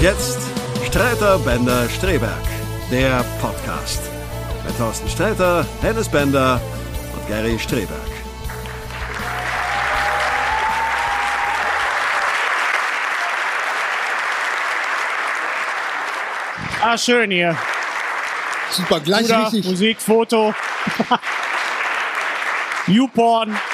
Und jetzt Streiter Bender Streberg, der Podcast. Mit Thorsten Streiter, Hennes Bender und Gary Streberg. Ah, schön hier. Super, gleich Bruder, richtig. Musik, Foto. Newporn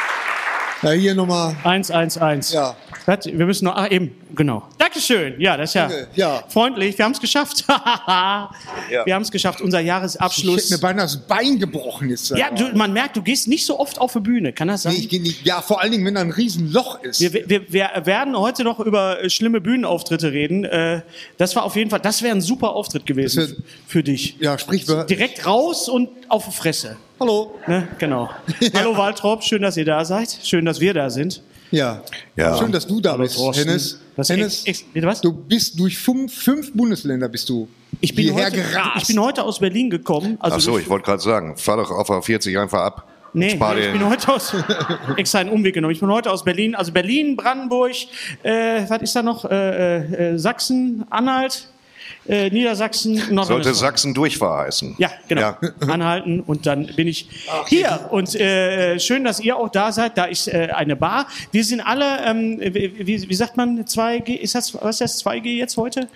Ja, hier nochmal. 111. Ja. Wir müssen noch, ah, eben, genau. Dankeschön. Ja, das ist ja, Danke, ja. freundlich. Wir haben es geschafft. Wir haben es geschafft. Unser Ich Jahresabschluss. hätte mir beinahe das Bein gebrochen jetzt. Ja, du, man merkt, du gehst nicht so oft auf die Bühne. Kann das sein? nee, ich geh nicht. Ja, vor allen Dingen, wenn da ein Riesenloch ist. Wir, wir, wir werden heute noch über äh, schlimme Bühnenauftritte reden. Äh, Das war auf jeden Fall, das wäre ein super Auftritt gewesen wär- für dich. ja, sprichwörtlich. Direkt raus und auf die Fresse. Hallo. Ne? Genau. Hallo Waltrop, schön, dass ihr da seid. Schön, dass wir da sind. Ja. Ja. Schön, dass du da Hallo, bist, Thorsten. Hennes. Das Hennes, ex- ex- bitte was? du bist durch fünf, fünf Bundesländer bist du Ich bin, hierher heute, gerast. ich bin heute aus Berlin gekommen. Also Ach so, ich wollte gerade sagen, fahr doch auf A40 einfach ab. Nee, ich bin heute aus extra einen Umweg genommen. Ich bin heute aus Berlin, also Berlin, Brandenburg, äh, was ist da noch? Äh, äh, Sachsen, Anhalt, äh, Niedersachsen, Sollte Nordrhein-Westfalen. Sachsen Durchfahr heißen. Ja, genau. Ja. Anhalten und dann bin ich hier. Und äh, schön, dass ihr auch da seid. Da ist äh, eine Bar. Wir sind alle, ähm, wie, wie, sagt man, 2G? Ist das, was ist das, 2G jetzt heute?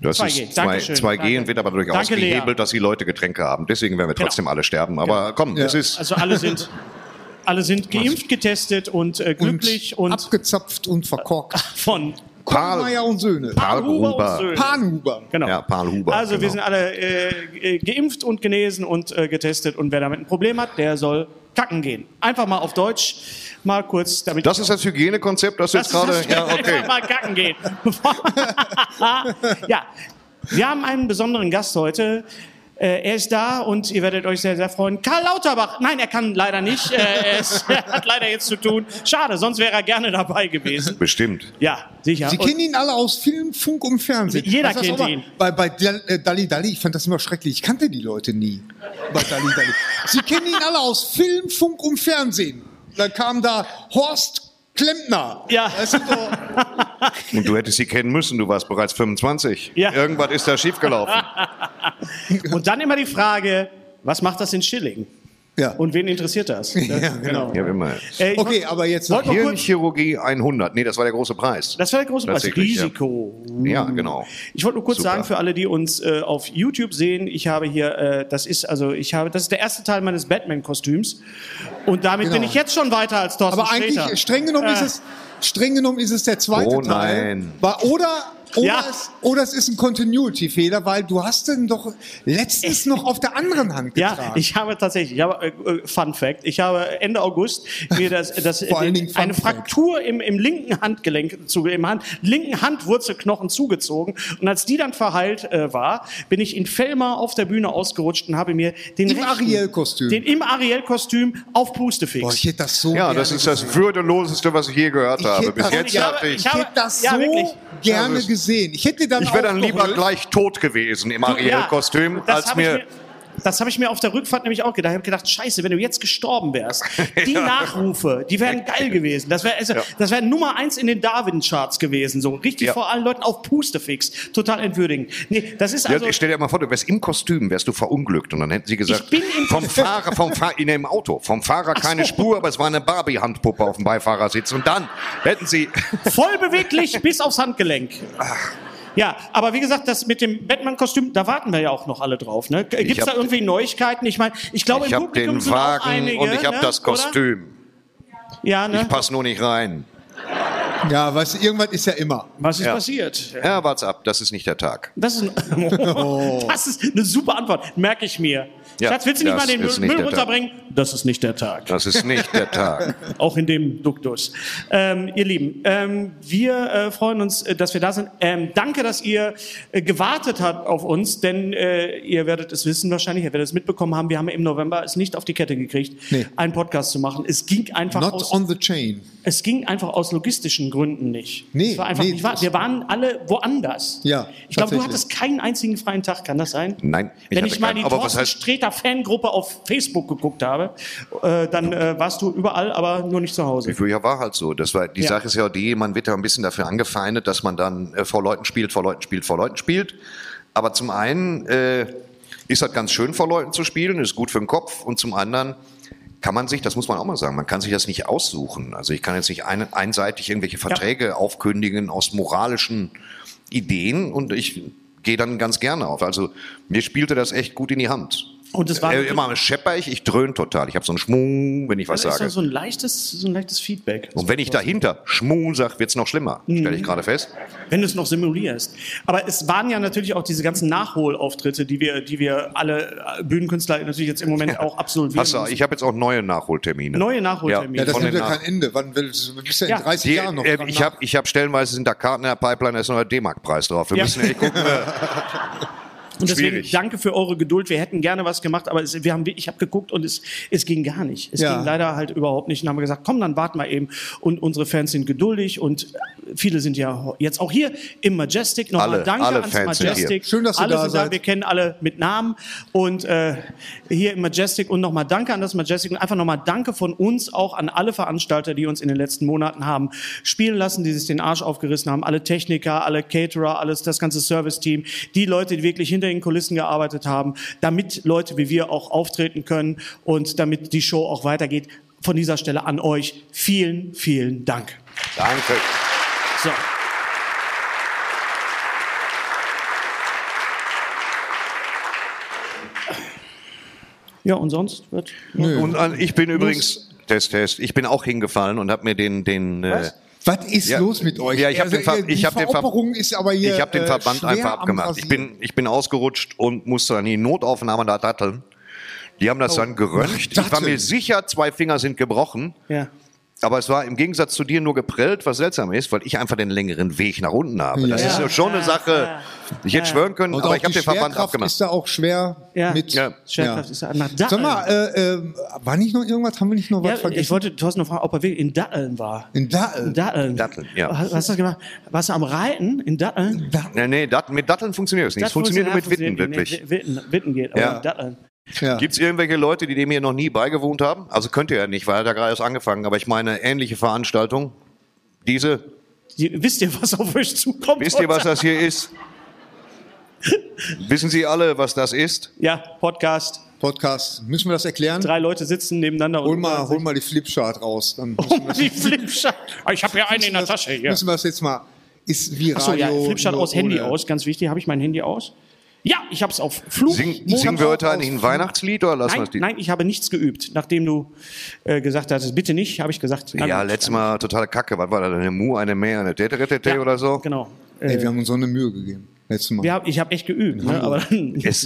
Das 2G. ist 2, Dankeschön. 2G Danke. und wird aber dadurch Danke, Lea. ausgehebelt, dass die Leute Getränke haben. Deswegen werden wir trotzdem alle sterben. Aber komm, Ja. es ist. Also alle sind, alle sind geimpft, getestet und äh, glücklich und, abgezapft und verkorkt. von Paul, Meier und Söhne. Paul Huber und Huber. Söhne. Panhuber. Genau. Ja, Paul Huber, Also wir genau. sind alle äh, äh, geimpft und genesen und äh, getestet und wer damit ein Problem hat, der soll kacken gehen. Einfach mal auf Deutsch, mal kurz, damit Das ist das Hygienekonzept, das du jetzt Das gerade. ist Ja, das- okay. Einfach mal kacken gehen. ja, wir haben einen besonderen Gast heute. Äh, er ist da und ihr werdet euch sehr, sehr freuen. Karl Lauterbach. Nein, er kann leider nicht. Äh, er, ist, er hat leider jetzt zu tun. Schade, sonst wäre er gerne dabei gewesen. Bestimmt. Ja, sicher. Sie Und- kennen ihn alle aus Film, Funk und Fernsehen. Jeder Weißt kennt ihn. Bei, bei äh, Dalli Dalli, ich fand das immer schrecklich. Ich kannte die Leute nie. Bei Dalli Dalli. Sie kennen ihn alle aus Film, Funk und Fernsehen. Da kam da Horst Klempner. Ja. Ist doch, Und du hättest sie kennen müssen, du warst bereits 25. Ja. Irgendwas ist da schiefgelaufen. Und dann immer die Frage, was macht das in Schilling? Ja. Und wen interessiert das? Ja, genau. Ja, immer. Äh, Okay, aber jetzt noch Hirnchirurgie 100. Nee, das war der große Preis. das war der große Preis. Tatsächlich, ja. Risiko. Ja, genau. Ich wollte nur kurz Super. sagen für alle, die uns äh, auf YouTube sehen, ich habe hier, äh, das ist also, ich habe, das ist der erste Teil meines Batman-Kostüms und damit Genau. bin ich jetzt schon weiter als Thorsten Aber eigentlich, Sträter. streng genommen ist Äh. es, streng genommen ist es der zweite Oh Teil. nein. War, oder, Oder, Ja. es, oder es ist ein Continuity-Fehler, weil du hast den doch letztens noch auf der anderen Hand getragen. Ja, ich habe tatsächlich, ich habe, äh, äh, Fun Fact, ich habe Ende August mir das, das Vor allen Dingen Fun eine Fact. Fraktur im, im linken Handgelenk, zu, im Hand, linken Handwurzelknochen zugezogen. Und als die dann verheilt äh, war, bin ich in Fellmar auf der Bühne ausgerutscht und habe mir den Im Ariel-Kostüm. den im Ariel-Kostüm auf Pustefix. Boah, ich hätte das so Ja, gerne das ist gesehen. das würdeloseste, was ich je gehört Ich habe. hätte Bis das- jetzt ich habe- hatte ich. ich habe- hätte das ja, so wirklich. gerne das- gesehen. Ich hätte dann Ich wäre dann lieber gleich tot gewesen im Ariel-Kostüm, das als ich mir. Das habe ich mir auf der Rückfahrt nämlich auch gedacht. Ich habe gedacht, scheiße, wenn du jetzt gestorben wärst, die Nachrufe, die wären geil gewesen. Das wäre also, das wäre Nummer eins in den Darwin-Charts gewesen. So richtig Ja. vor allen Leuten auf Pustefix. Total entwürdigend. Nee, das ist also... ja, stell dir mal vor, du wärst im Kostüm, wärst du verunglückt und dann hätten sie gesagt, Ich bin im vom Fahrer, vom Fahrer in dem Auto, vom Fahrer keine so. Spur, aber es war eine Barbie-Handpuppe auf dem Beifahrersitz und dann hätten sie, voll beweglich bis aufs Handgelenk. Ja, aber wie gesagt, das mit dem Batman-Kostüm, da warten wir ja auch noch alle drauf. Ne? Gibt es da irgendwie Neuigkeiten? Ich meine, ich glaube, ich im habe Publikum den sind auch Wagen einige, und ich habe ne? das Oder? Kostüm. Ja, ne? Ich passe nur nicht rein. Ja, weißt du, irgendwas ist ja immer. Was ist Ja. passiert? Ja, wart's ab, das ist nicht der Tag. Das ist, ein, das ist eine super Antwort, merke ich mir. Ja, Schatz, willst du nicht mal den Müll, Müll runterbringen? Das ist nicht der Tag. Das ist nicht der Tag. Auch in dem Duktus. Ähm, ihr Lieben, ähm, wir äh, freuen uns, äh, dass wir da sind. Ähm, danke, dass ihr äh, gewartet habt auf uns, denn äh, ihr werdet es wissen wahrscheinlich, ihr werdet es mitbekommen haben, wir haben im November es nicht auf die Kette gekriegt, Nee. einen Podcast zu machen. Es ging einfach Not aus, on the chain. es ging einfach aus logistischen Gründen nicht. Nee, es war einfach nee, nicht wahr. Wir waren alle woanders. Ja, Ich glaube, du hattest keinen einzigen freien Tag, kann das sein? Nein, ich Wenn ich mal die Aber was Thorsten heißt- Sträter Fangruppe auf Facebook geguckt habe, äh, dann äh, warst du überall, aber nur nicht zu Hause. Ja, war halt so. Das war, die Ja. Sache ist ja die, man wird ja ein bisschen dafür angefeindet, dass man dann äh, vor Leuten spielt, vor Leuten spielt, vor Leuten spielt. Aber zum einen äh, ist das ganz schön, vor Leuten zu spielen, ist gut für den Kopf. Und zum anderen kann man sich, das muss man auch mal sagen, man kann sich das nicht aussuchen. Also ich kann jetzt nicht ein, einseitig irgendwelche Verträge aufkündigen aus moralischen Ideen und ich gehe dann ganz gerne auf. Also mir spielte das echt gut in die Hand. Und es war äh, immer schepper ich, ich dröhn total. Ich habe so einen Schmuh, wenn ich was das ist sage. doch so ein leichtes, so ein leichtes Feedback. Und wenn ich dahinter Schmu sag, wird's noch schlimmer. Stelle ich gerade fest. Wenn du es noch simulierst. Aber es waren ja natürlich auch diese ganzen Nachholauftritte, die wir, die wir alle äh, Bühnenkünstler natürlich jetzt im Moment auch absolvieren. Hast du, ich habe jetzt auch neue Nachholtermine. Neue Nachholtermine. Ja, das nimmt ja kein Ende. Wann willst du bist ja in Ja. 30 Die, Jahren noch äh, ich habe ich hab stellenweise sind da Karten in der Pipeline, da ist noch der D-Mark-Preis drauf. Wir Ja. müssen echt gucken. Und deswegen Schwierig. danke für eure Geduld. Wir hätten gerne was gemacht, aber es, wir haben, ich habe geguckt und es, es ging gar nicht. Es Ja. ging leider halt überhaupt nicht. Und haben wir gesagt, komm, dann warten wir eben. Und unsere Fans sind geduldig und viele sind ja jetzt auch hier im Majestic. Nochmal Alle, danke alle ans Fans Majestic. Schön, dass ihr alle da sind da. seid. Wir kennen alle mit Namen und äh, hier im Majestic und nochmal danke an das Majestic und einfach nochmal danke von uns auch an alle Veranstalter, die uns in den letzten Monaten haben spielen lassen, die sich den Arsch aufgerissen haben, alle Techniker, alle Caterer, alles das ganze Service-Team, die Leute, die wirklich hinter den Kulissen gearbeitet haben, damit Leute wie wir auch auftreten können und damit die Show auch weitergeht. Von dieser Stelle an euch vielen, vielen Dank. danke. So. Ja, und sonst wird. Und an, ich bin übrigens, Test, Test, ich bin auch hingefallen und habe mir den, den, äh, Was ist Ja. los mit euch? Ja, ich hab den Ver- die ich hab den Ver- Veropperung ist aber hier ich habe den äh, Verband schwer einfach am abgemacht. Ich bin, ich bin ausgerutscht und musste dann in die Notaufnahme da datteln. Die haben das dann geröntgt. Ich war mir sicher, zwei Finger sind gebrochen. Ja. Aber es war im Gegensatz zu dir nur geprellt, was seltsam ist, weil ich einfach den längeren Weg nach unten habe. Das Ja. ist ja schon eine Sache. Ich hätte schwören können, Und aber ich habe die den Verband abgemacht. ist da auch schwer Ja. mit. Ja. Schwerkraft ist nach Sag Datteln. mal, äh, äh, war nicht noch irgendwas? Haben wir nicht noch was vergessen? ich wollte Thorsten noch fragen, ob er wirklich in Datteln war. in Datteln. In Datteln. Datteln, ja. Was hast du gemacht? Warst du am Reiten in Datteln? Nee, nee, Dat mit Datteln funktioniert es nicht. Es funktioniert nur mit Witten, wirklich. nee, Witten, Witten geht, aber Ja. in Datteln. Ja. Gibt es irgendwelche Leute, die dem hier noch nie beigewohnt haben? Also könnt ihr ja nicht, weil er hat ja gerade erst angefangen. Aber ich meine, ähnliche Veranstaltung. Diese, Sie, wisst ihr, was auf euch zukommt? wisst ihr, was das hier ist? Wissen Sie alle, was das ist? Ja, Podcast. Podcast. Müssen wir das erklären? Drei Leute sitzen nebeneinander Hol und mal, hol mal die Flipchart raus. Dann wir das, die Flipchart. Ich habe ja einen in der Tasche hier. müssen wir das jetzt mal. Ist wie Achso, ja, Radio. Flipchart aus, Handy ohne- aus, ganz wichtig. Habe ich mein Handy aus? Ja, ich habe es auf Flug. Sing, singen wir heute eigentlich ein Weihnachtslied oder lassen wir Nein, es die? nein, ich habe nichts geübt. Nachdem du äh, gesagt hattest, bitte nicht, habe ich gesagt. Ja, letztes Mal totale Kacke. Was war das? Eine Mu, eine Mehr, eine Tete, Tete Ja, oder so? Genau. Ey, wir haben uns so eine Mühe gegeben. Letztes Mal. Wir hab, ich habe echt geübt, ne? aber dann, Es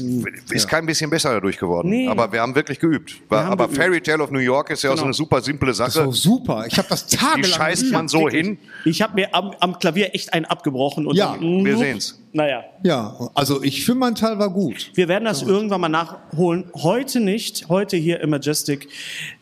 ist kein bisschen besser dadurch geworden. Nee. Aber wir haben wirklich geübt. Haben aber geübt. Fairy Tale of New York ist ja auch so Genau. eine super simple das war Sache. super. Ich habe das Die tagelang scheißt geübt. man so hin. ich habe mir am, am Klavier echt einen abgebrochen. Und Ja, dann, wir sehen's. Naja, Ja, also ich für meinen Teil war gut. wir werden das irgendwann mal nachholen. Heute nicht. Heute hier im Majestic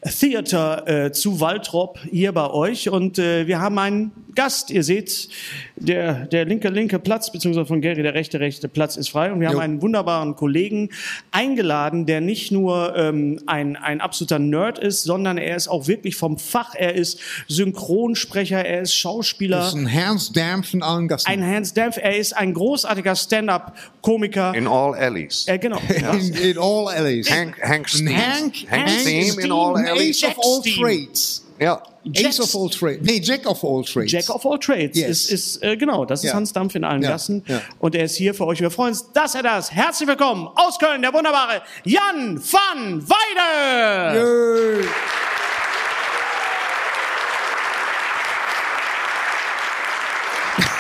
Theater äh, zu Waltrop hier bei euch. Und äh, wir haben einen Gast. Ihr seht, der, der linke, linke Platz, beziehungsweise von Gary der rechte, rechte Platz ist frei. Und wir haben Jo. einen wunderbaren Kollegen eingeladen, der nicht nur ähm, ein, ein absoluter Nerd ist, sondern er ist auch wirklich vom Fach. Er ist Synchronsprecher, er ist Schauspieler. Das ist ein Herrnsdärm von allen Gasten. ein Hans Dempf, er ist ein großartiger Stand-up-Komiker. In all alleys. Äh, genau. In, in all alleys. Hank, Hank Steam. Hank, Hank Steam in all alleys. Ace of all Steam. trades. Ja. Ace of all trades. Nee, Jack of all trades. Jack of all trades Yes. ist, ist äh, genau, das ist Ja. Hans Dampf in allen Ja, Gassen. ja. Und er ist hier für euch. Wir freuen uns, dass er das. Herzlich willkommen aus Köln, der wunderbare Jan van Weide. Jö.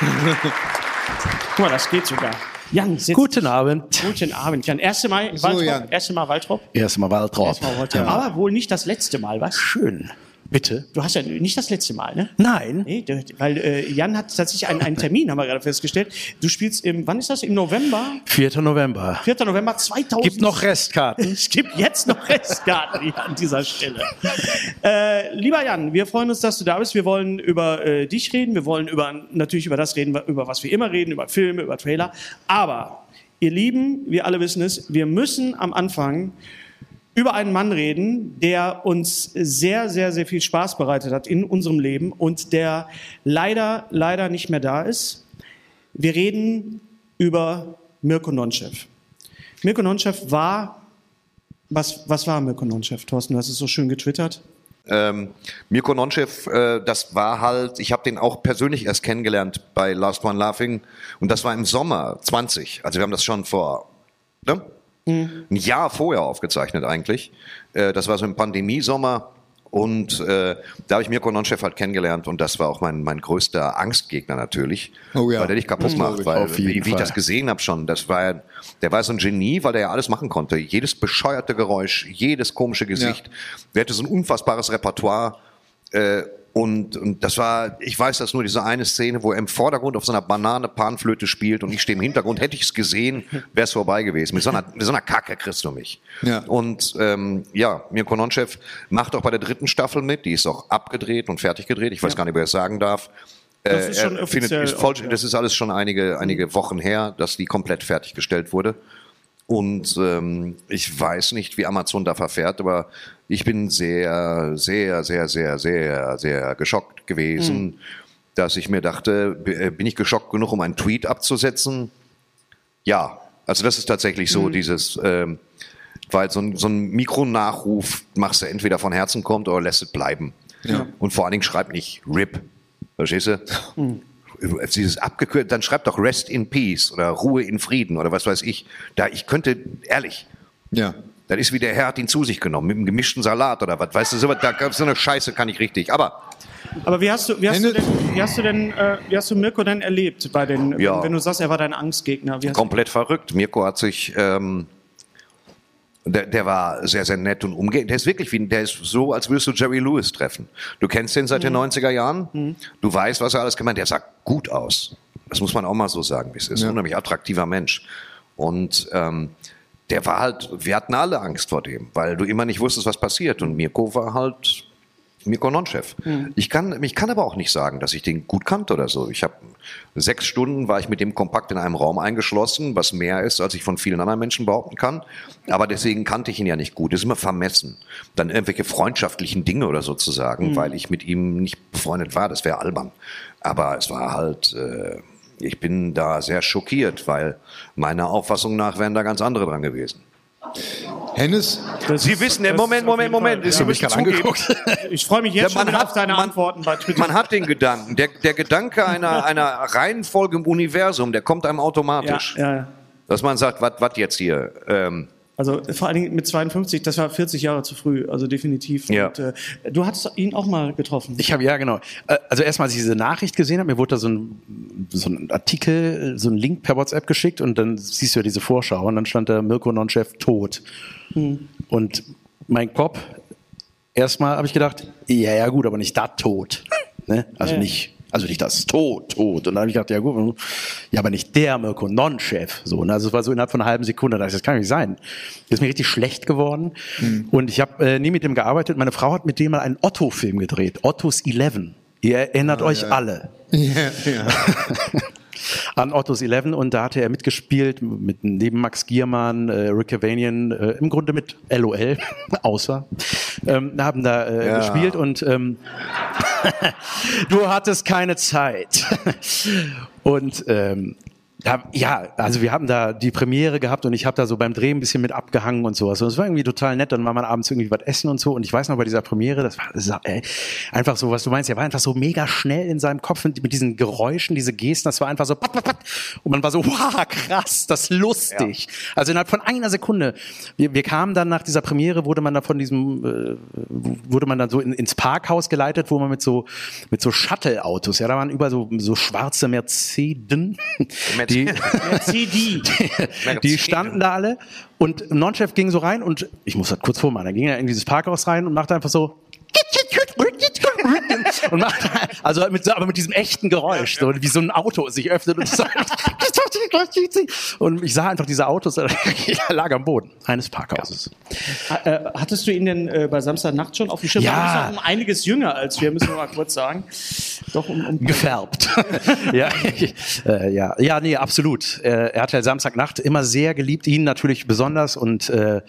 Guck mal, das geht sogar. Jan, sitz. Guten Abend. Guten Abend, Jan. Erste Mal Waltrop. Jan. Erste Mal Waltrop. Erstmal Waltrop. Erstmal Waltrop. Aber wohl nicht das letzte Mal, was? Schön. Bitte? Du hast ja nicht das letzte Mal, ne? Nein. Nee, weil äh, Jan hat tatsächlich einen, einen Termin, haben wir gerade festgestellt. Du spielst im, wann ist das? Im November? 4. November. 4. November 2000. Gibt noch Restkarten. Es gibt jetzt noch Restkarten an dieser Stelle. Äh, lieber Jan, wir freuen uns, dass du da bist. Wir wollen über äh, dich reden. Wir wollen über, natürlich über das reden, über was wir immer reden, über Filme, über Trailer. Aber, ihr Lieben, wir alle wissen es, wir müssen am Anfang über einen Mann reden, der uns sehr, sehr, sehr viel Spaß bereitet hat in unserem Leben und der leider, leider nicht mehr da ist. Wir reden über Mirko Nonchev. Mirko Nonchev war, was, was war Mirko Nonchev, Thorsten? Du hast es so schön getwittert. Ähm, Mirko Nonchev, äh, das war halt, ich habe den auch persönlich erst kennengelernt bei Last One Laughing und das war im Sommer 20. Also wir haben das schon vor ne? Ein Jahr vorher aufgezeichnet eigentlich. Äh, das war so im Pandemiesommer und äh, da habe ich Mirko Nonchev halt kennengelernt und das war auch mein, mein größter Angstgegner natürlich, Oh ja. weil der dich kaputt Mhm. macht, weil wie, wie ich das gesehen habe schon, das war ja- der war so ein Genie, weil er ja alles machen konnte. Jedes bescheuerte Geräusch, jedes komische Gesicht. Der hatte so ein unfassbares Repertoire. Äh, und, und das war, ich weiß das nur, diese eine Szene, wo er im Vordergrund auf so einer Banane Panflöte spielt und ich stehe im Hintergrund. Hätte ich es gesehen, wäre es vorbei gewesen. Mit so einer, mit so einer Kacke kriegst du mich. Ja. Und ähm, ja, Mirko Nonchev macht auch bei der dritten Staffel mit. Die ist auch abgedreht und fertig gedreht. Ich weiß gar nicht, wer es sagen darf. Das ist Äh, schon offiziell findet, ist auch, voll, ja. Das ist alles schon einige, einige Wochen her, dass die komplett fertiggestellt wurde. Und ähm, ich weiß nicht, wie Amazon da verfährt, aber ich bin sehr, sehr, sehr, sehr, sehr, sehr geschockt gewesen, dass ich mir dachte, äh, bin ich geschockt genug, um einen Tweet abzusetzen? Ja, also das ist tatsächlich so dieses, ähm, weil so ein, so ein Mikronachruf machst du entweder von Herzen kommt oder lässt es bleiben. Und vor allen Dingen schreib nicht RIP. Verstehst du? Dieses abgekürzt, dann schreib doch Rest in Peace oder Ruhe in Frieden oder was weiß ich. Da ich könnte, ehrlich, Ja. Das ist wie der Herr hat ihn zu sich genommen, mit einem gemischten Salat oder was, weißt du, so, was, da gab so eine Scheiße kann ich richtig. Aber Aber wie hast du, wie hast du denn, wie hast du denn, äh, wie hast du Mirko denn erlebt bei den, Ja. wenn du sagst, er war dein Angstgegner? Komplett verrückt. Mirko hat sich, ähm, der, der war sehr, sehr nett und umgehend. Der ist wirklich wie, der ist so, als würdest du Jerry Lewis treffen. Du kennst den seit den 90er Jahren. Du weißt, was er alles gemacht hat. Der sah gut aus. Das muss man auch mal so sagen, wie es ist. Ein unheimlich attraktiver Mensch. Und, ähm, der war halt, wir hatten alle Angst vor dem, weil du immer nicht wusstest, was passiert. Und Mirko war halt Mirko Nonchev. Ich kann, ich kann aber auch nicht sagen, dass ich den gut kannte oder so. Ich habe sechs Stunden war ich mit dem kompakt in einem Raum eingeschlossen, was mehr ist, als ich von vielen anderen Menschen behaupten kann. Aber deswegen kannte ich ihn ja nicht gut. Das ist immer vermessen. Dann irgendwelche freundschaftlichen Dinge oder so zu sagen, weil ich mit ihm nicht befreundet war, das wäre albern. Aber es war halt, äh, ich bin da sehr schockiert, weil meiner Auffassung nach wären da ganz andere dran gewesen. Hennes, das Sie ist- wissen, das Moment, Moment, Moment, Fall, ja. müssen zugeben, Ich freue mich jetzt Ja, schon hat- auf deine man- Antworten bei Twitter. Man hat den Gedanken, der, der Gedanke einer, einer Reihenfolge im Universum, der kommt einem automatisch. ja, ja. Dass man sagt, was was jetzt hier? Ähm, Also vor allen Dingen mit 52, das war 40 Jahre zu früh, also definitiv. Ja. Und, äh, du hattest ihn auch mal getroffen. Ich habe ja genau. Äh, Also erstmal, als ich diese Nachricht gesehen habe, mir wurde da so ein, so ein Artikel, so ein Link per WhatsApp geschickt und dann siehst du ja diese Vorschau und dann stand da Mirko Nonchef tot. Und mein Kopf, erstmal habe ich gedacht, ja, ja gut, aber nicht da tot. Ne? Also Ja. nicht, also nicht das tot, tot. Und dann habe ich gedacht, ja gut, ja, aber nicht der Mirko Nonchef. So, ne? Also es war so innerhalb von einer halben Sekunde, da dachte ich, das kann nicht sein. Das ist mir richtig schlecht geworden. Und ich habe äh, nie mit dem gearbeitet. Meine Frau hat mit dem mal einen Otto-Film gedreht, Ottos Eleven. Ihr erinnert euch alle Ja, ja. an Ottos Eleven und da hatte er mitgespielt mit neben Max Giermann, äh, Rick Cavanian, äh, im Grunde mit LOL, außer ähm, haben da äh, Ja. gespielt und ähm, du hattest keine Zeit und ähm, da, ja, also wir haben da die Premiere gehabt und ich habe da so beim Drehen ein bisschen mit abgehangen und sowas. Und es war irgendwie total nett. Dann war man abends irgendwie was essen und so. Und ich weiß noch bei dieser Premiere, das war, das war ey, einfach so, was du meinst, er war einfach so mega schnell in seinem Kopf mit, mit diesen Geräuschen, diese Gesten. Das war einfach so pat, pat, pat. Und man war so, wow, krass, das ist lustig. Also innerhalb von einer Sekunde. Wir, wir kamen dann nach dieser Premiere, wurde man da von diesem, äh, wurde man dann so in, ins Parkhaus geleitet, wo man mit so, mit so Shuttle-Autos, ja, da waren über so, so schwarze Mercedes, die, CD. die standen da alle und Nonchef ging so rein und ich muss das kurz vormachen, er ging ja in dieses Parkhaus rein und machte einfach so und macht also mit, aber mit diesem echten Geräusch, so wie so ein Auto sich öffnet und so. Und ich sah einfach diese Autos, er lag am Boden eines Parkhauses. Äh, hattest du ihn denn äh, bei Samstagnacht schon auf dem Schirm? Ja. Du bist noch um einiges jünger als wir, müssen wir mal kurz sagen. Doch um, um gefärbt. ja, äh, ja, ja, nee, absolut. Äh, er hat ja Samstagnacht immer sehr geliebt, ihn natürlich besonders und äh,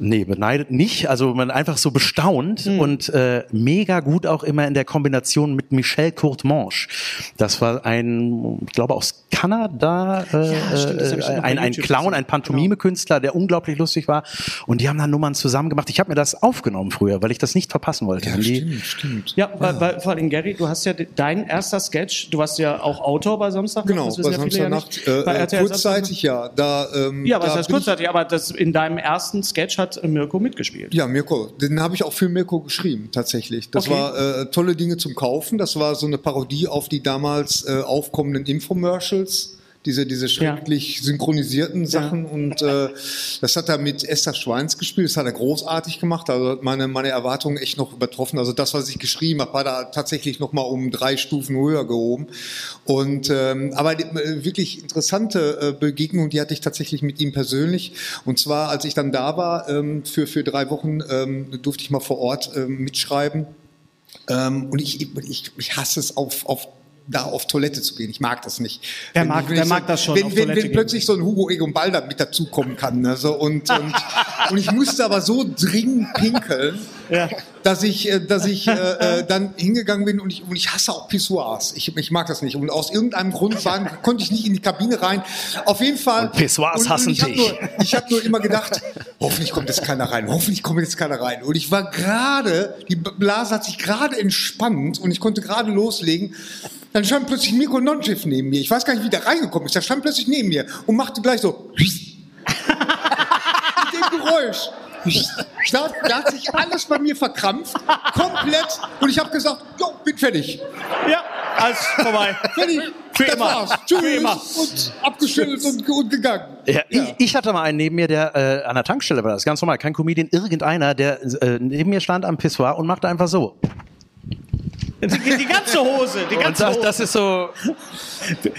Nee, beneidet nicht. Also man einfach so bestaunt Hm. und äh, mega gut auch immer in der Kombination mit Michel Courtemanche. Das war ein, ich glaube aus Kanada, äh, Ja, stimmt, äh, ein, ein Clown, gesehen. ein Pantomime-Künstler, der unglaublich lustig war. Und die haben dann Nummern zusammen gemacht. Ich habe mir das aufgenommen früher, weil ich das nicht verpassen wollte. Haben die, Stimmt, stimmt. Ja, Weil, weil, vor allem, Gary, du hast ja de- dein erster Sketch, du warst ja auch Autor bei Samstag. Genau, das bei ja ja Samstagnacht. nicht. Äh, Bei äh, RTL kurzzeitig, ja. Da, ähm, Ja, was da heißt ich- kurzzeitig, aber das, in deinem ersten Sketch hat äh, Mirko mitgespielt. Ja, Mirko. Den habe ich auch für Mirko geschrieben, tatsächlich. Das Okay. war äh, tolle Dinge zum Kaufen. Das war so eine Parodie auf die damals äh, aufkommenden Infomercials. Diese, diese schrecklich synchronisierten Sachen. Und äh, das hat er mit Esther Schweins gespielt. Das hat er großartig gemacht. Also hat meine, meine Erwartungen echt noch übertroffen. Also das, was ich geschrieben habe, war da tatsächlich noch mal um drei Stufen höher gehoben. Und ähm, aber die, äh, wirklich interessante äh, Begegnung, die hatte ich tatsächlich mit ihm persönlich. Und zwar, als ich dann da war, ähm, für, für drei Wochen ähm, durfte ich mal vor Ort ähm, mitschreiben. Ähm, und ich, ich, ich hasse es auf, auf da auf Toilette zu gehen. Ich mag das nicht. Wer Wenn- mag- wer mag das schon, Wenn, wenn, wenn plötzlich so ein Hugo Egon Balder mit dazukommen kann. Ne? So, und, und, und ich musste aber so dringend pinkeln, Ja. Dass ich, äh, dass ich äh, äh, dann hingegangen bin und ich, und ich hasse auch Pissoirs. Ich, ich mag das nicht. Und aus irgendeinem Grund waren, konnte ich nicht in die Kabine rein. Auf jeden Fall. Und Pissoirs hassen ich hab dich. Nur, ich habe nur immer gedacht, hoffentlich kommt jetzt keiner rein, hoffentlich kommt jetzt keiner rein. Und ich war gerade, die Blase hat sich gerade entspannt und ich konnte gerade loslegen. Dann stand plötzlich Mirko Nonchev neben mir. Ich weiß gar nicht, wie der reingekommen ist. Der stand plötzlich neben mir und machte gleich so. Mit dem Geräusch. Da, da hat sich alles bei mir verkrampft, komplett. Und ich habe gesagt, jo, bin fertig. Ja, alles vorbei. Fertig. Für das immer. war's. Tschüss. Für immer. Und abgeschüttelt und, und gegangen. Ja, Ich, ich hatte mal einen neben mir, der äh, an der Tankstelle war, das ist ganz normal, kein Comedian, irgendeiner, der äh, neben mir stand am Pissoir und machte einfach so. Die, die ganze Hose, die Und ganze das, Hose. das ist so,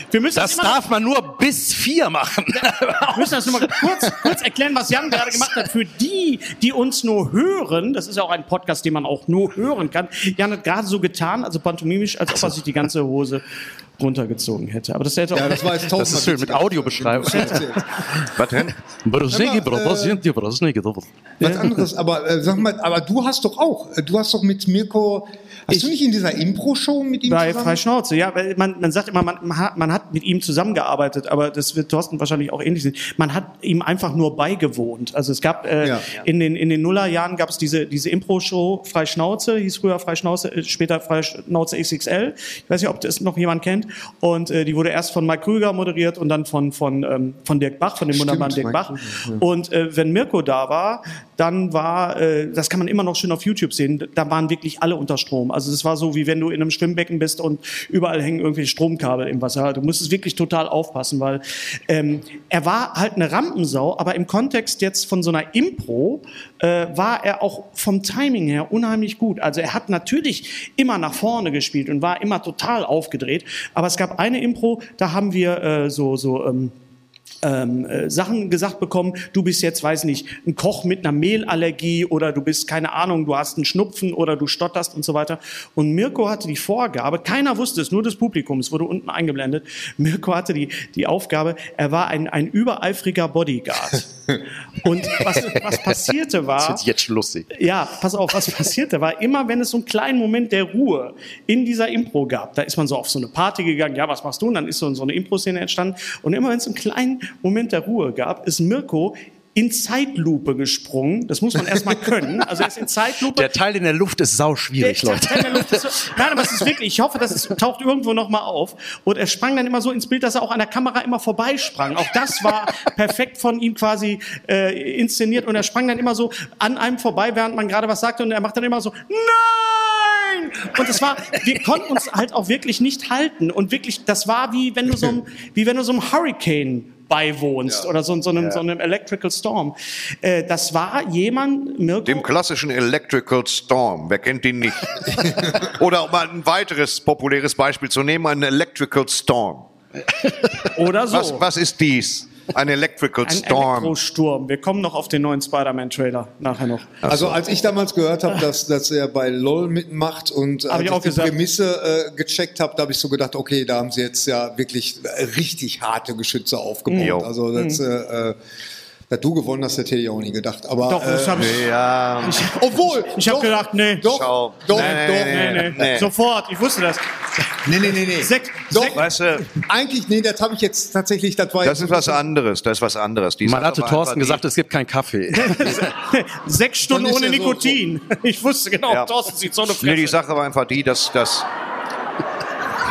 wir müssen das das, darf man nur bis vier machen. wir müssen das nur mal kurz, kurz erklären, was Jan gerade gemacht hat. Für die, die uns nur hören, das ist ja auch ein Podcast, den man auch nur hören kann. Jan hat gerade so getan, also pantomimisch, als ob er sich die ganze Hose runtergezogen hätte. Aber das hätte auch Ja, das war jetzt Das ist schön mit. Audiobeschreibung. Was denn? Was anderes, aber äh, sag mal, aber du hast doch auch, äh, du hast doch mit Mirko, hast du nicht in dieser Impro-Show mit ihm Bei? Freischnauze, ja, weil man, man sagt immer, man, man, hat, man hat mit ihm zusammengearbeitet, aber das wird Thorsten wahrscheinlich auch ähnlich sehen. Man hat ihm einfach nur beigewohnt. Also es gab äh, Ja. in den in den Nullerjahren gab es diese diese Impro-Show Freischnauze, hieß früher Freischnauze, äh, später Freischnauze XXL. Ich weiß nicht, ob das noch jemand kennt. Und äh, die wurde erst von Mike Krüger moderiert und dann von, von, ähm, von Dirk Bach, von dem Stimmt, wunderbaren Dirk Mike Bach. Krüger, ja. Und äh, wenn Mirko da war, dann war, äh, das kann man immer noch schön auf YouTube sehen, da waren wirklich alle unter Strom. Also es war so, wie wenn du in einem Schwimmbecken bist und überall hängen irgendwelche Stromkabel im Wasser. Du musstest wirklich total aufpassen, weil ähm, er war halt eine Rampensau, aber im Kontext jetzt von so einer Impro äh, war er auch vom Timing her unheimlich gut. Also er hat natürlich immer nach vorne gespielt und war immer total aufgedreht. Aber es gab eine Impro, da haben wir äh, so so ähm, ähm, äh, Sachen gesagt bekommen, du bist jetzt, weiß nicht, ein Koch mit einer Mehlallergie oder du bist, keine Ahnung, du hast einen Schnupfen oder du stotterst und so weiter. Und Mirko hatte die Vorgabe, keiner wusste es, nur das Publikum, es wurde unten eingeblendet, Mirko hatte die, die Aufgabe, er war ein, ein übereifriger Bodyguard. Und was, was passierte war... Das ist jetzt lustig. Ja, pass auf, was passierte war, immer wenn es so einen kleinen Moment der Ruhe in dieser Impro gab, da ist man so auf so eine Party gegangen, ja, was machst du? Und dann ist so, so eine Impro-Szene entstanden. Und immer wenn es einen kleinen Moment der Ruhe gab, ist Mirko in Zeitlupe gesprungen. Das muss man erstmal können. Also er ist in Zeitlupe. Der Teil in der Luft ist sau schwierig, Der- Leute. der- der Luft ist so, nein, aber es ist wirklich, ich hoffe, das ist, taucht irgendwo nochmal auf. Und er sprang dann immer so ins Bild, dass er auch an der Kamera immer vorbeisprang. Auch das war perfekt von ihm quasi äh, inszeniert. Und er sprang dann immer so an einem vorbei, während man gerade was sagte. Und er macht dann immer so, nein! Und es war, wir konnten uns halt auch wirklich nicht halten. Und wirklich, das war wie wenn du so einem, wie wenn du so einem Hurricane beiwohnst oder so, so, einem, so einem Electrical Storm. Äh, das war jemand, Mirko, Dem klassischen Electrical Storm, wer kennt ihn nicht? Oder um ein weiteres populäres Beispiel zu nehmen, ein Electrical Storm. oder so. Was, was ist dies? Ein Electrical Ein Storm. Elektrosturm. Wir kommen noch auf den neuen Spider-Man-Trailer nachher noch. Also als ich damals gehört habe, dass, dass er bei LOL mitmacht und als ich ich auch die gesagt. Prämisse äh, gecheckt habe, da habe ich so gedacht, okay, da haben sie jetzt ja wirklich äh, richtig harte Geschütze aufgebaut. Jo. Also das, äh, äh, dass du gewonnen hast, hätte ich auch nie gedacht. Aber Doch, das äh, habe ich. Ja, obwohl, Ich habe doch, gedacht, nee. doch, Schau. doch, Nee, doch, nee, Nee, nee. Nee. Sofort, ich wusste das. Nee, nee, nee, nee. Sechs, Doch. weißt du, Eigentlich, nee, das habe ich jetzt tatsächlich, das war das ist was anderes, das ist was anderes. Die Man hatte Thorsten gesagt, es gibt keinen Kaffee. sechs Stunden ohne ja so- Nikotin. Ich wusste genau, Ja. Thorsten sieht so eine die, nee, die Fresse. Sache war einfach die, dass, dass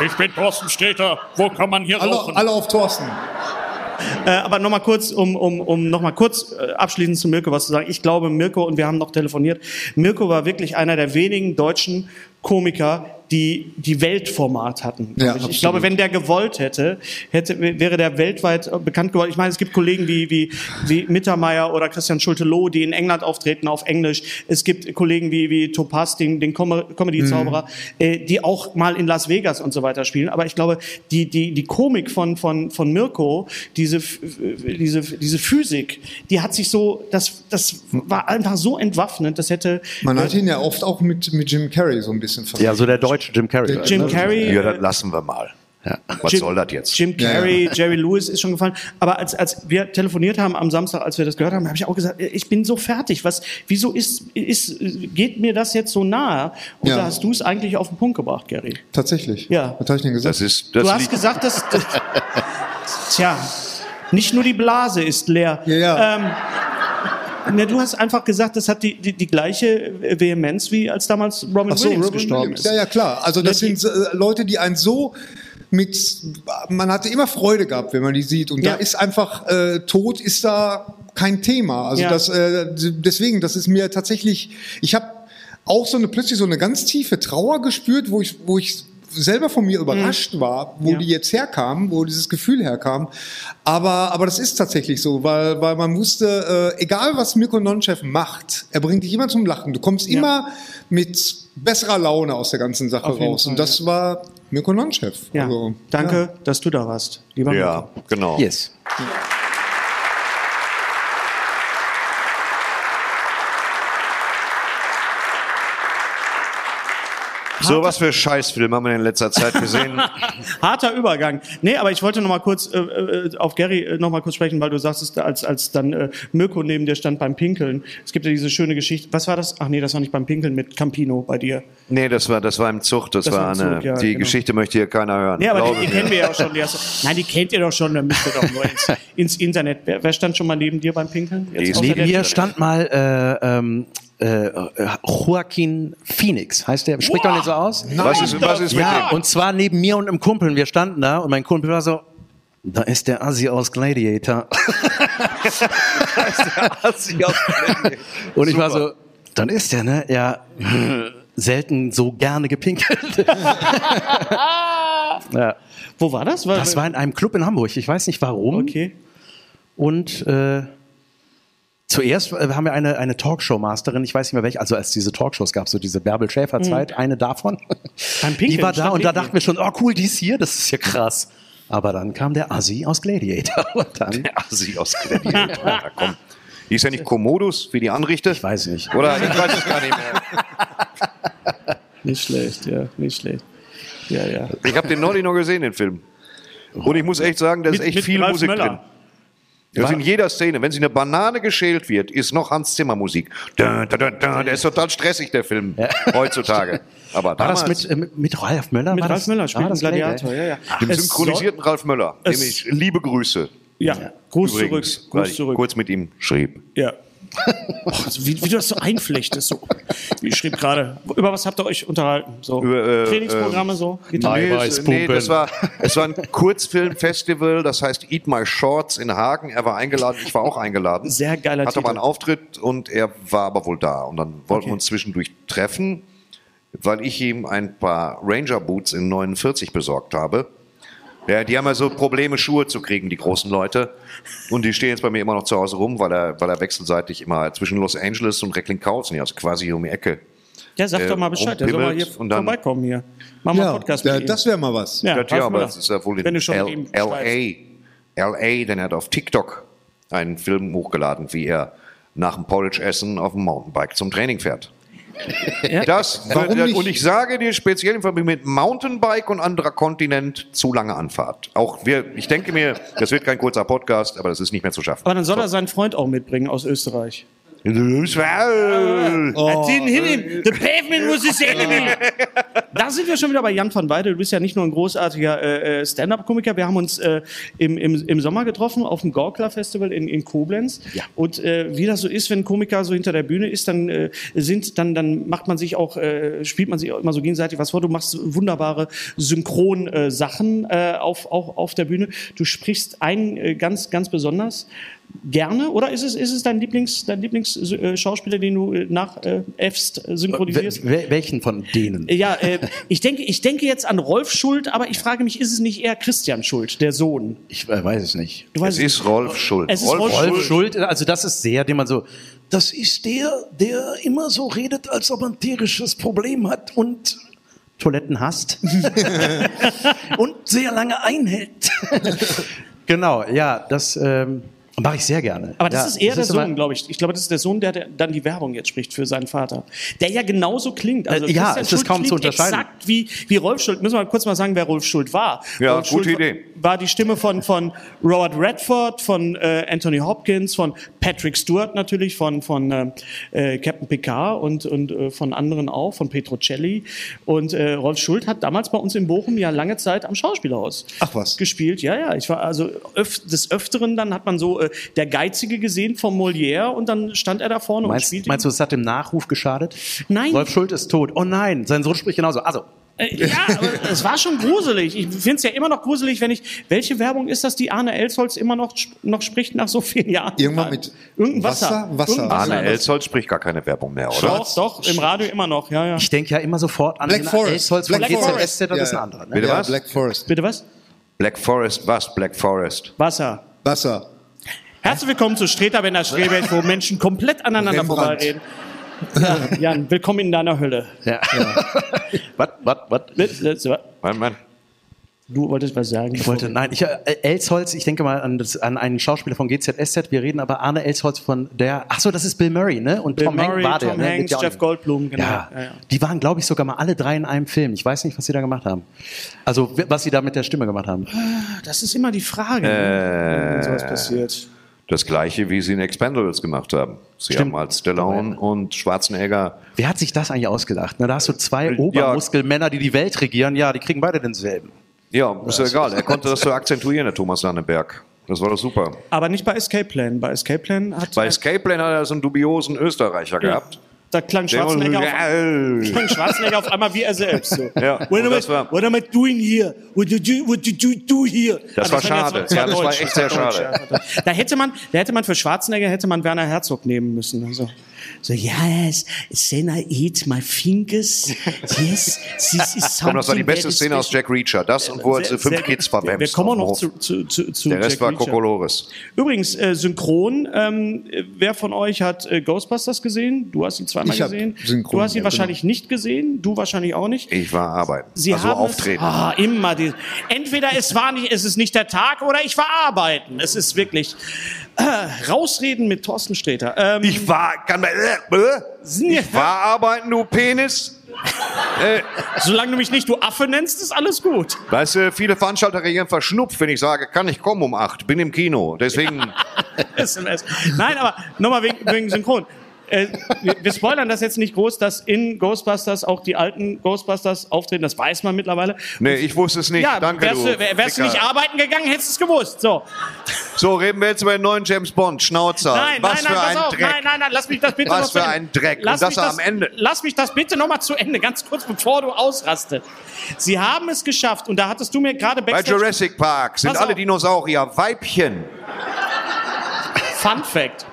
Ich bin Thorsten Sträter. Wo kann man hier alle, alle auf Thorsten. Äh, aber nochmal kurz, um, um, um nochmal kurz äh, abschließend zu Mirko was zu sagen. Ich glaube, Mirko, und wir haben noch telefoniert, Mirko war wirklich einer der wenigen deutschen Komiker, die die Weltformat hatten. Ja, ich, ich absolut. glaube, wenn der gewollt hätte, hätte wäre der weltweit äh, bekannt geworden. Ich meine, es gibt Kollegen wie, wie, wie Mittermeier oder Christian Schulte-Loh, die in England auftreten auf Englisch. Es gibt Kollegen wie, wie Topaz, den, den Com Comedy-Zauberer, äh, die auch mal in Las Vegas und so weiter spielen. Aber ich glaube, die, die, die Komik von, von, von Mirko, diese, diese, diese Physik, die hat sich so, das, das war einfach so entwaffnend, das hätte Man hat ihn ja oft auch mit, mit Jim Carrey so ein bisschen verglichen. ja, so der deutsche Jim Carrey. Der Jim ne? Carrey. ja, das lassen wir mal. Was Jim- soll das jetzt? Jim Ja, Carrey, ja. Jerry Lewis ist schon gefallen. Aber als, als wir telefoniert haben am Samstag, als wir das gehört haben, habe ich auch gesagt, ich bin so fertig. Was, wieso ist, ist, geht mir das jetzt so nahe? Und Ja. da hast du es eigentlich auf den Punkt gebracht, Gary. Tatsächlich. Ja. Was habe ich denn gesagt? Das ist, das du hast gesagt, dass, tja, nicht nur die Blase ist leer. Ja, ja. Ähm, ne, du hast einfach gesagt, das hat die, die, die gleiche Vehemenz wie als damals Robin so, Williams Robin gestorben Williams. ist. Ja, ja, klar. Also das die- sind äh, Leute, die einen so mit, man hatte immer Freude gehabt, wenn man die sieht. Und Ja. da ist einfach, äh, Tod ist da kein Thema. Also Ja. das, äh, deswegen, das ist mir tatsächlich, ich habe auch so eine, plötzlich so eine ganz tiefe Trauer gespürt, wo ich, wo ich selber von mir überrascht war, wo Mhm. Ja. die jetzt herkam, wo dieses Gefühl herkam. Aber, aber das ist tatsächlich so, weil, weil man wusste, äh, egal was Mirko Nonchev macht, er bringt dich immer zum Lachen. Du kommst immer mit besserer Laune aus der ganzen Sache raus. Fall, Und das war Mirko Nonchev. Ja. Also, Danke, dass du da warst, lieber Ja, Mirko. genau. Yes. So, was für Scheißfilme haben wir in letzter Zeit gesehen? Harter Übergang. Nee, aber ich wollte noch mal kurz äh, äh, auf Gary äh, noch mal kurz sprechen, weil du sagst, als, als dann äh, Mirko neben dir stand beim Pinkeln. Es gibt ja diese schöne Geschichte. Was war das? Ach nee, das war nicht beim Pinkeln mit Campino bei dir. nee, das war, das war im Zug. Das, Das war war eine, Zug, ja, die genau. Geschichte möchte hier keiner hören. Nee, aber die, die kennen wir ja auch schon. Die hast nein, die kennt ihr doch schon. Da müsst ihr doch nur ins, ins Internet. Wer, wer stand schon mal neben dir beim Pinkeln? Jetzt Neben mir stand mal äh, ähm, äh, Joaquin Phoenix, heißt der, spricht man den so aus? Was ist, was ist mit Ja, dem? und zwar neben mir und einem Kumpel. Wir standen da und mein Kumpel war so, da ist der Assi aus Gladiator. da ist der Assi aus Gladiator. Und ich war so, dann ist der, ne? Ja, selten so gerne gepinkelt. ja. Wo war das? Das war in einem Club in Hamburg. Ich weiß nicht warum. okay. Und äh, zuerst äh, haben wir eine, eine Talkshow-Masterin, ich weiß nicht mehr welche, also als diese Talkshows gab, so diese Bärbel Schäfer-Zeit, eine davon. Beim Pinkeln die war da und da dachten wir schon, oh cool, die ist hier, das ist ja krass. Aber dann kam der Assi aus Gladiator und dann, Assi aus Gladiator. Na, komm. Hieß ja nicht Commodus wie die Anrichte? ich weiß nicht. Oder ich weiß es gar nicht mehr. Nicht schlecht, ja, nicht schlecht. Ja, ja. Ich habe den neulich noch gesehen, den Film. Und ich muss echt sagen, da ist echt mit viel Ralf Musik Möller. drin. Das ist in jeder Szene. Wenn sie eine Banane geschält wird, ist noch Hans Zimmer Musik. Da, da, da, da. Der ist total stressig, der Film, heutzutage. Aber War damals, das mit, äh, mit, Ralf Möller? Mit war Ralf Möller war spielt das ein Gladiator, ja, ja. dem Es synchronisierten Ralf Möller, dem es- ich liebe Grüße soll- Ja, Gruß übrigens, zurück, weil Gruß ich zurück. kurz mit ihm schrieb. Ja. Oh, also wie, wie du das so einflechtest. So. Ich schrieb gerade, über was habt ihr euch unterhalten? So. Über, äh, Trainingsprogramme so? Gitarre- Nein. Nee, nee, das war, es war ein Kurzfilmfestival, das heißt Eat My Shorts in Hagen. Er war eingeladen, ich war auch eingeladen. Sehr geiler Hatte mal Titel. einen Auftritt und er war aber wohl da. Und dann wollten Okay. wir uns zwischendurch treffen, weil ich ihm ein paar Ranger Boots in 49 besorgt habe. Ja, die haben ja so Probleme, Schuhe zu kriegen, die großen Leute. Und die stehen jetzt bei mir immer noch zu Hause rum, weil er, weil er wechselseitig immer zwischen Los Angeles und Recklinghausen, also quasi hier um die Ecke. Ja, sag äh, doch mal Bescheid. Der soll mal hier dann- vorbeikommen hier. Machen wir Ja, einen Podcast mit ihm. das wäre mal was. Ja, Ja, aber es ist ja wohl in Wenn du schon L LA. LA, denn er hat auf TikTok einen Film hochgeladen, wie er nach dem Porridge-Essen auf dem Mountainbike zum Training fährt. Das, Warum nicht? und ich sage dir speziell in Verbindung mit Mountainbike und anderer Kontinent zu lange Anfahrt. Auch wir, ich denke mir, das wird kein kurzer Podcast, aber das ist nicht mehr zu schaffen. Aber dann soll er seinen Freund auch mitbringen aus Österreich. Oh. The pavement was his enemy. Da sind wir schon wieder bei Jan van Weide. Du bist ja nicht nur ein großartiger äh, äh, Stand-up-Komiker. Wir haben uns äh, im, im, im Sommer getroffen auf dem Gorkler-Festival in, in Koblenz. Ja. Und äh, wie das so ist, wenn ein Komiker so hinter der Bühne ist, dann äh, sind, dann, dann macht man sich auch, äh, spielt man sich auch immer so gegenseitig was vor. Du machst wunderbare Synchron-Sachen äh, auf, auch auf der Bühne. Du sprichst einen äh, ganz, ganz besonders gerne oder ist es, ist es dein Lieblings, dein Lieblingsschauspieler, den du äh, nachäffst, äh, synchronisierst? Wel- wel- welchen von denen? Ja, äh, ich denke, ich denke jetzt an Rolf Schuld, aber ich frage mich, ist es nicht eher Christian Schuld, der Sohn? Ich äh, weiß es nicht. Du weißt Es ist Rolf Schuld. Es ist Rolf Rolf Schuld, also das ist der, den man so, das ist der, der immer so redet, als ob er ein tierisches Problem hat und Toiletten hasst und sehr lange einhält. genau, ja, das ähm, mache ich sehr gerne. Aber das ja, ist eher der immer- Sohn, glaube ich. Ich glaube, das ist der Sohn, der, der dann die Werbung jetzt spricht für seinen Vater. Der ja genauso klingt. Also Äh, ja, es ist kaum zu unterscheiden. Exakt wie, wie Rolf Schuld. Müssen wir mal kurz mal sagen, wer Rolf Schuld war. Ja, Rolf gute Schuld Idee. War die Stimme von, von Robert Redford, von äh, Anthony Hopkins, von Patrick Stewart natürlich, von, von äh, äh, Captain Picard und, und äh, von anderen auch, von Petrocelli. Und äh, Rolf Schuld hat damals bei uns in Bochum ja lange Zeit am Schauspielhaus Ach was. gespielt. Ja, ja. Ich war also öf des Öfteren, dann hat man so äh, der Geizige gesehen vom Molière und dann stand er da vorne und Meinst, spielte. meinst du, es hat dem Nachruf geschadet? Nein. Rolf Schuld ist tot. Oh nein, sein Sohn spricht genauso. Also, Äh, ja, aber es war schon gruselig. Ich finde es ja immer noch gruselig, wenn ich. Welche Werbung ist das, die Arne Elsholz immer noch, noch spricht nach so vielen Jahren? Irgendwann mit Irgendein Wasser. Wasser? Wasser. Irgendein Arne. Elsholz spricht gar keine Werbung mehr, oder? Doch, doch, im Radio immer noch, ja, ja. ich denke ja immer sofort an Black den Forest. Elsholz von Black GZSZ, Forest. das Ja, ist ein anderer. Ne? Bitte ja, was? Black Forest. Bitte was? Black Forest, was? Black Forest. Wasser. Wasser. Herzlich willkommen zu Streter Bender Streberg, wo Menschen komplett aneinander vorbeireden. Ja, Jan, willkommen in deiner Hölle. Ja. Was, was, was? Mein Mann. Du wolltest was sagen. Ich wollte, nein, ich, äh, Elsholz, ich denke mal an, das, an einen Schauspieler von GZSZ, wir reden aber Arne Elsholz von der, ach so, das ist Bill Murray, ne? Und Bill Tom Murray, Hanks war der, Tom ne? Hanks, Jeff Goldblum, genau. Ja, Ja, ja. die waren, glaube ich, sogar mal alle drei in einem Film. Ich weiß nicht, was sie da gemacht haben. Also, was sie da mit der Stimme gemacht haben. Das ist immer die Frage, ne, wenn sowas passiert. Das gleiche, wie sie in Expendables gemacht haben. Sie Stimmt. haben als Stallone und Schwarzenegger Wer hat sich das eigentlich ausgedacht? Na, da hast du zwei Obermuskelmänner, die die Welt regieren. Ja, die kriegen beide denselben. Ja, ist ja egal. Er konnte das so akzentuieren, der Thomas Lanneberg. Das war doch super. Aber nicht bei Escape Plan. Bei Escape Plan hat Bei Escape Plan hat er so einen dubiosen Österreicher gehabt. Da klang Schwarzenegger, auf, klang Schwarzenegger auf einmal wie er selbst. So. Ja, What, am I, das war- what am I doing here? What did you, what did you do here? Das Ah, war schade. Ja, das war echt sehr schade. Da hätte man, da hätte man für Schwarzenegger hätte man Werner Herzog nehmen müssen. Also, so yes, then I eat my fingers. Yes, this is something Komm, das war die beste Szene aus. Jack Reacher. Das und wo er zu fünf Kids gut. verwämst. Wir kommen noch zu, zu, zu, zu Der Rest Jack war. Kokolores. Übrigens, äh, synchron, ähm, wer von euch hat äh, Ghostbusters gesehen? Du hast ihn zweimal Ich gesehen. synchron, du hast ihn ja, wahrscheinlich nicht gesehen, du wahrscheinlich auch nicht. Ich war arbeiten. Sie also haben auftreten. Es, ah, immer die, entweder es war nicht, es ist nicht der Tag oder ich war arbeiten. Es ist wirklich rausreden mit Thorsten Sträter. Ähm, Ich war, kann man, äh, äh, ich war arbeiten, du Penis. solange du mich nicht du Affe nennst, ist alles gut. Weißt du, viele Veranstalter reagieren verschnupft, wenn ich sage, kann ich kommen um acht, bin im Kino. Deswegen, SMS. Nein, aber nochmal wegen, wegen Synchron. Äh, wir, wir spoilern das jetzt nicht groß, dass in Ghostbusters auch die alten Ghostbusters auftreten. Das weiß man mittlerweile. nee, ich wusste es nicht. Ja, Danke, wärst du. wär- wärst du nicht arbeiten gegangen, hättest du es gewusst. So. So, reden wir jetzt über den neuen James Bond, Schnauzer. Nein, Was nein, nein, für ein pass auf. Dreck. Nein, nein, nein, lass mich das bitte Was für ein Dreck. Und Lass das mich am Ende. Lass mich das bitte noch mal zu Ende, ganz kurz, bevor du ausrastet. Sie haben es geschafft, und da hattest du mir gerade Bei. Jurassic Park sind Pass alle auf. Dinosaurier Weibchen. Fun Fact.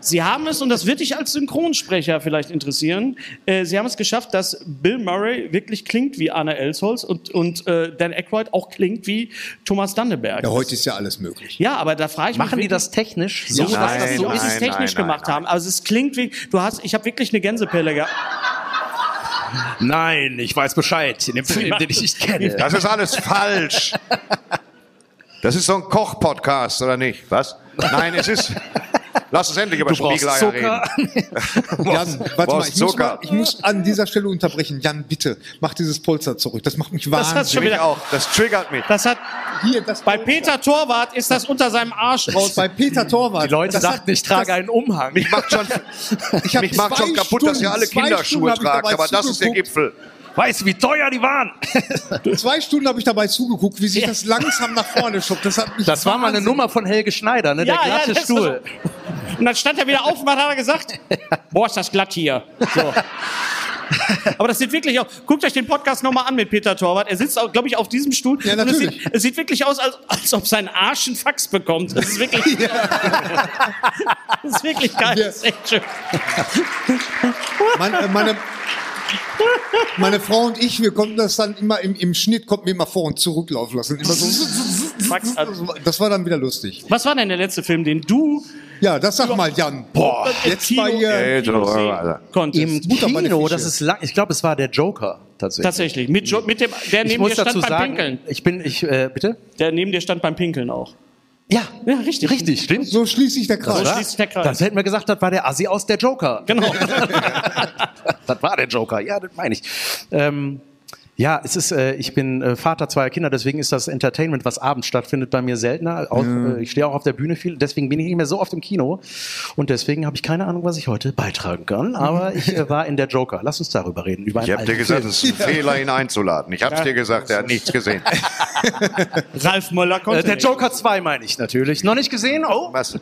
Sie haben es, und das wird dich als Synchronsprecher vielleicht interessieren, äh, Sie haben es geschafft, dass Bill Murray wirklich klingt wie Anna Elsholz und, und äh, Dan Aykroyd auch klingt wie Thomas Danneberg. Ja, heute ist ja alles möglich. Ja, aber da frage ich mich Machen die das technisch? So, So, dass dass das so so ist es technisch nein, gemacht nein. haben. Also es klingt wie, du hast, ich habe wirklich eine Gänsepelle gehabt. Nein, ich weiß Bescheid. In dem Film, den ich nicht kenne. Das ist alles falsch. Das ist so ein Koch-Podcast, oder nicht? Was? Nein, es ist. Lass uns endlich über Du brauchst Spiegeleier Zucker. reden. Jan, warte mal ich, muss Zucker. mal, ich muss an dieser Stelle unterbrechen. Jan, bitte, mach dieses Polster zurück. Das macht mich Das hat's wahnsinnig. schon Mich wieder- auch. Das triggert mich. Das hat, Hier, das bei Polster. Peter Torwart ist das unter seinem Arsch raus. bei Peter Torwart. Die Leute das dachten, hat- ich trage das- einen Umhang. Mich macht schon, mich macht schon kaputt, dass ihr alle Stunden- Kinderschuhe Stunden tragt. Aber das ist der. Gipfel. Weißt du, wie teuer die waren? Zwei Stunden habe ich dabei zugeguckt, wie sich das langsam nach vorne schubbt. Das, hat mich Das war mal eine Nummer von Helge Schneider, ne? Der glatte war Stuhl. so. Und dann stand er wieder auf und hat er gesagt? Boah, ist das glatt hier. So. Aber das sieht wirklich aus. Guckt euch den Podcast nochmal an mit Peter Torwart. Er sitzt, glaube ich, auf diesem Stuhl. Ja, Und es, natürlich. sieht, es sieht wirklich aus, als, als ob sein Arsch einen Fax bekommt. Das ist wirklich. das ist wirklich geil. Ja. Das ist echt schön. Meine, meine, meine Frau und ich, wir konnten das dann immer im, im Schnitt, konnten wir immer vor und zurücklaufen lassen. Immer so, das war dann wieder lustig. Was war denn der letzte Film, den du Ja, das sag mal, Jan. Boah, jetzt Kino- mal hier. Konntest? Im Kino, das ist lang, ich glaube, es war der Joker tatsächlich. Tatsächlich. Mit, Jo- mit dem, der Ich neben muss dir stand dazu beim sagen, Pinkeln. ich bin, ich, äh, bitte? Der neben dir stand beim Pinkeln auch. Ja, Ja, richtig. richtig, stimmt. So schließt sich der Kreis. So schließt sich der Kreis. Das hätten wir gesagt, das war der Assi aus der Joker. Genau. das war der Joker, ja, das meine ich. Ähm, ja, es ist, äh, ich bin äh, Vater zweier Kinder, deswegen ist das Entertainment, was abends stattfindet, bei mir seltener. Auch, äh, ich stehe auch auf der Bühne viel, deswegen bin ich nicht mehr so oft im Kino. Und deswegen habe ich keine Ahnung, was ich heute beitragen kann. Aber ich äh, war in der Joker. Lass uns darüber reden. Über Ich hab dir gesagt, Film. es ist ein Fehler, ihn einzuladen. Ich hab's dir gesagt, er hat nichts gesehen. Ralf Möller konnte Äh, der nicht. Joker 2 meine ich natürlich. Noch nicht gesehen? Oh. Was?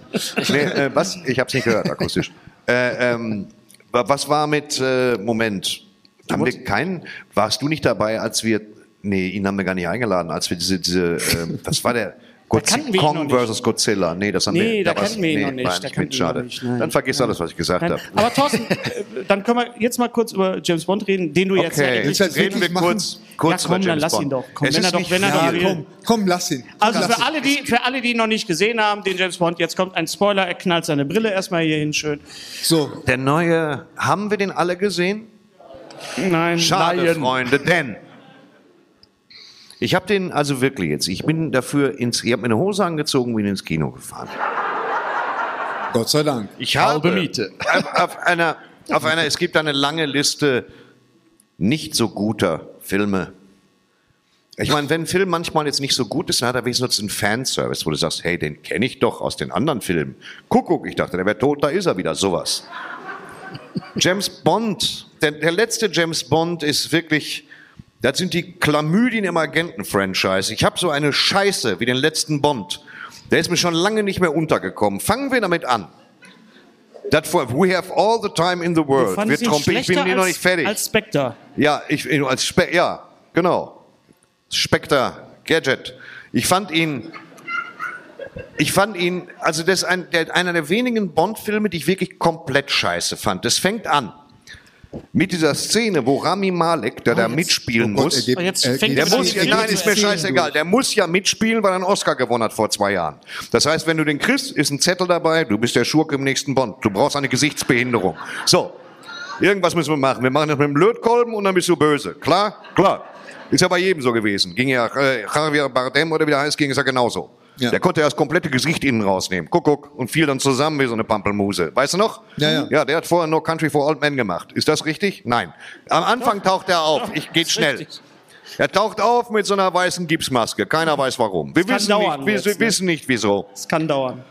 Nee, äh, was? Ich hab's nicht gehört, akustisch. Äh, ähm, wa- was war mit, äh, Moment, haben wir keinen, warst du nicht dabei, als wir, nee, ihn haben wir gar nicht eingeladen, als wir diese, diese, ähm, was war der? ihn noch Kong versus Godzilla. Nee, das haben Nee, wir da kannten wir ihn noch nicht, Nein, da ihn schade. noch nicht, nein. Dann vergiss alles, was ich gesagt habe. Aber Thorsten, äh, dann können wir jetzt mal kurz über James Bond reden, den du jetzt ja Okay, du das reden wir machen? kurz, kurz Ja, komm, über dann James lass ihn Bond. doch. Komm, es wenn er doch- nicht wenn er doch viel. will. Komm, komm, lass ihn. Also lass für ihn. alle, die, für alle, die ihn noch nicht gesehen haben, den James Bond, jetzt kommt ein Spoiler, er knallt seine Brille erstmal hier hin, schön. So, Der neue, haben wir den alle gesehen? Nein, Schade, Nein. Freunde, denn ich habe den also wirklich jetzt. Ich bin dafür ins, ich habe mir eine Hose angezogen, bin ins Kino gefahren. Gott sei Dank. Ich Halbe habe Miete. Auf, auf einer, auf einer, es gibt eine lange Liste nicht so guter Filme. Ich meine, wenn ein Film manchmal jetzt nicht so gut ist, dann hat er wenigstens einen Fanservice, wo du sagst, hey, den kenne ich doch aus den anderen Filmen. Kuckuck, ich dachte, der wäre tot, da ist er wieder, sowas. James Bond, der, der letzte James Bond ist wirklich, das sind die Chlamydien im Agenten-Franchise. Ich habe so eine Scheiße wie den letzten Bond. Der ist mir schon lange nicht mehr untergekommen. Fangen wir damit an. Das vor, we have all the time in the world. Wir ihn Trompe, ich bin hier noch nicht fertig. Als Spectre. Ja, ich als Spe ja, genau. Spectre, Gadget. Ich fand ihn, ich fand ihn, also das ist ein, der, einer der wenigen Bond-Filme, die ich wirklich komplett scheiße fand. Das fängt an mit dieser Szene, wo Rami Malek, der da mitspielen Oh Gott, muss. er Oh, jetzt fängt Der muss, ja, nein, ist mir scheißegal. Der muss ja mitspielen, weil er einen Oscar gewonnen hat vor zwei Jahren. Das heißt, wenn du den kriegst, ist ein Zettel dabei, du bist der Schurke im nächsten Bond. Du brauchst eine Gesichtsbehinderung. So. Irgendwas müssen wir machen. Wir machen das mit dem Lötkolben und dann bist du böse. Klar? Klar. Ist ja bei jedem so gewesen. Ging ja äh, Javier Bardem oder wie der heißt, ging es ja genauso. Ja. Der konnte ja das komplette Gesicht innen rausnehmen. Guck, guck. Und fiel dann zusammen wie so eine Pampelmuse. Weißt du noch? Ja, ja. Ja, der hat vorher No Country for Old Men gemacht. Ist das richtig? Nein. Am Anfang taucht er auf. Ich geht schnell. richtig. Er taucht auf mit so einer weißen Gipsmaske. Keiner weiß warum. Wir kann wissen dauern nicht, wir jetzt, ne? wissen nicht wieso. Es kann dauern.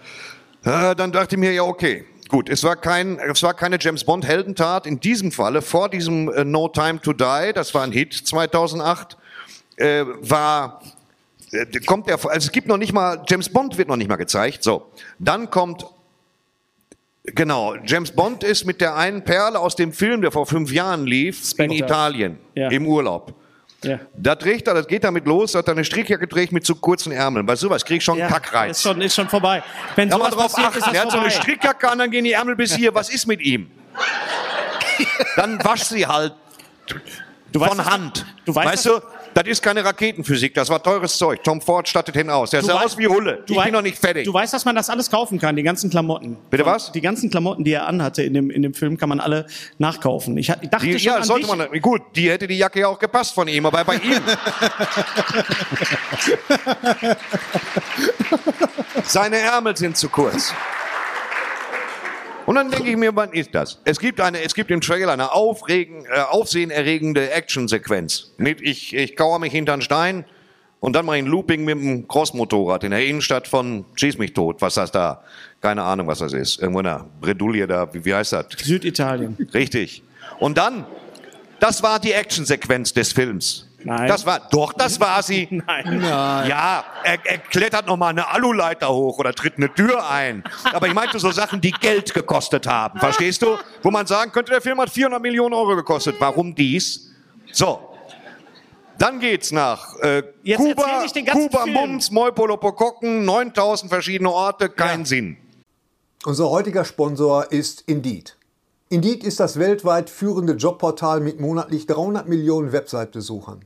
Äh, dann dachte ich mir, ja, okay. Gut, es war, kein, es war keine James Bond Heldentat. In diesem Falle, vor diesem äh, No Time to Die, das war ein Hit 2008, äh, war, kommt der, also es gibt noch nicht mal, James Bond wird noch nicht mal gezeigt. So, dann kommt, genau, James Bond ist mit der einen Perle aus dem Film, der vor fünf Jahren lief, Spectre. in Italien, Ja. im Urlaub. Ja. Da trägt er, das geht damit los, hat er eine Strickjacke trägt mit zu kurzen Ärmeln. Bei sowas krieg ich schon Ja, einen Kackreiz. Ist schon, ist schon vorbei. Wenn man sowas drauf passiert, achten. ist das Er hat so eine vorbei. Strickjacke an, dann gehen die Ärmel bis hier. Was ist mit ihm? Dann wasch sie halt Du weißt, von dass- Hand. Du weißt, weißt du, das ist keine Raketenphysik, das war teures Zeug. Tom Ford stattet hin aus. Der sah aus wie Hulle. du Ich bin noch nicht fertig. Du weißt, dass man das alles kaufen kann, die ganzen Klamotten. Bitte was? Die ganzen Klamotten, die er anhatte in dem, in dem Film, kann man alle nachkaufen. Ich, ich dachte Die, schon ja, sollte dich, man. Gut, die hätte die Jacke ja auch gepasst von ihm, aber bei ihm. Seine Ärmel sind zu kurz. Und dann denke ich mir, wann ist das? Es gibt eine, es gibt im Trailer eine aufregen, äh, aufsehenerregende Actionsequenz. Mit ich, ich kauere mich hinter einen Stein und dann mache ich ein Looping mit dem Crossmotorrad in der Innenstadt von Schieß mich tot. Was das da? Keine Ahnung, was das ist. Irgendwo in der Bredouille da. Wie, wie heißt das? Süditalien. Richtig. Und dann, das war die Actionsequenz des Films. Nein. Das war, doch, das war sie. Nein. Ja, er, er klettert noch mal eine Aluleiter hoch oder tritt eine Tür ein. Aber ich meinte so Sachen, die Geld gekostet haben. Verstehst du? Wo man sagen könnte, der Film hat 400 Millionen Euro gekostet. Warum dies? So. Dann geht's nach äh, Jetzt Kuba, nicht den ganzen Kuba, Film. Mums, Moipolopokokken, 9000 verschiedene Orte, kein Sinn. Unser heutiger Sponsor ist Indeed. Indeed ist das weltweit führende Jobportal mit monatlich 300 Millionen Website-Besuchern.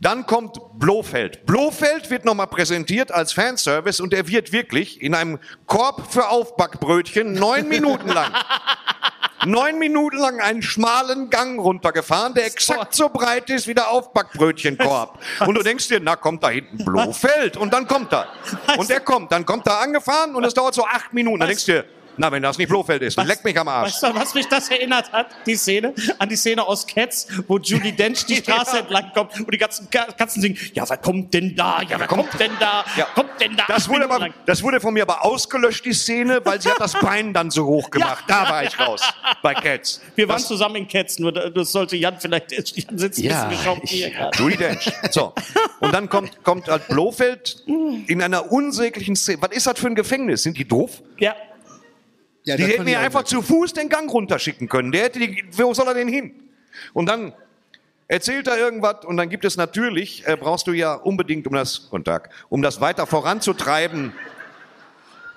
Dann kommt Blofeld. Blofeld wird nochmal präsentiert als Fanservice und er wird wirklich in einem Korb für Aufbackbrötchen neun Minuten lang, neun Minuten lang einen schmalen Gang runtergefahren, der exakt so breit ist wie der Aufbackbrötchenkorb. Und du denkst dir, na kommt da hinten Blofeld und dann kommt er. Und der kommt, dann kommt er angefahren und es dauert so acht Minuten. Dann denkst du dir, na, wenn das nicht Blofeld ist, leck mich am Arsch. Weißt du, was mich das erinnert hat? Die Szene, an die Szene aus Cats, wo Judy Dench die Straße Ja. entlang kommt und die ganzen Ka- Katzen singen, ja, wer kommt denn da? Ja, wer kommt, denn da? Ja. Kommt denn da? Das wurde, aber, das wurde von mir aber ausgelöscht, die Szene, weil sie hat das Bein dann so hoch gemacht. Da war ich raus bei Cats. Wir waren das, zusammen in Cats, nur da- das sollte Jan vielleicht, Jan sitzt ein Ja, bisschen geschockt hier. Judy Dench. So. Und dann kommt, kommt halt Blofeld in einer unsäglichen Szene. Was ist das für ein Gefängnis? Sind die doof? Ja, Ja, Die hätten auch einfach zu Fuß den Gang runterschicken können. Der hätte die, wo soll er denn hin? Und dann erzählt da irgendwas und dann gibt es natürlich, äh, brauchst du ja unbedingt, um das, guten Tag, um das weiter voranzutreiben,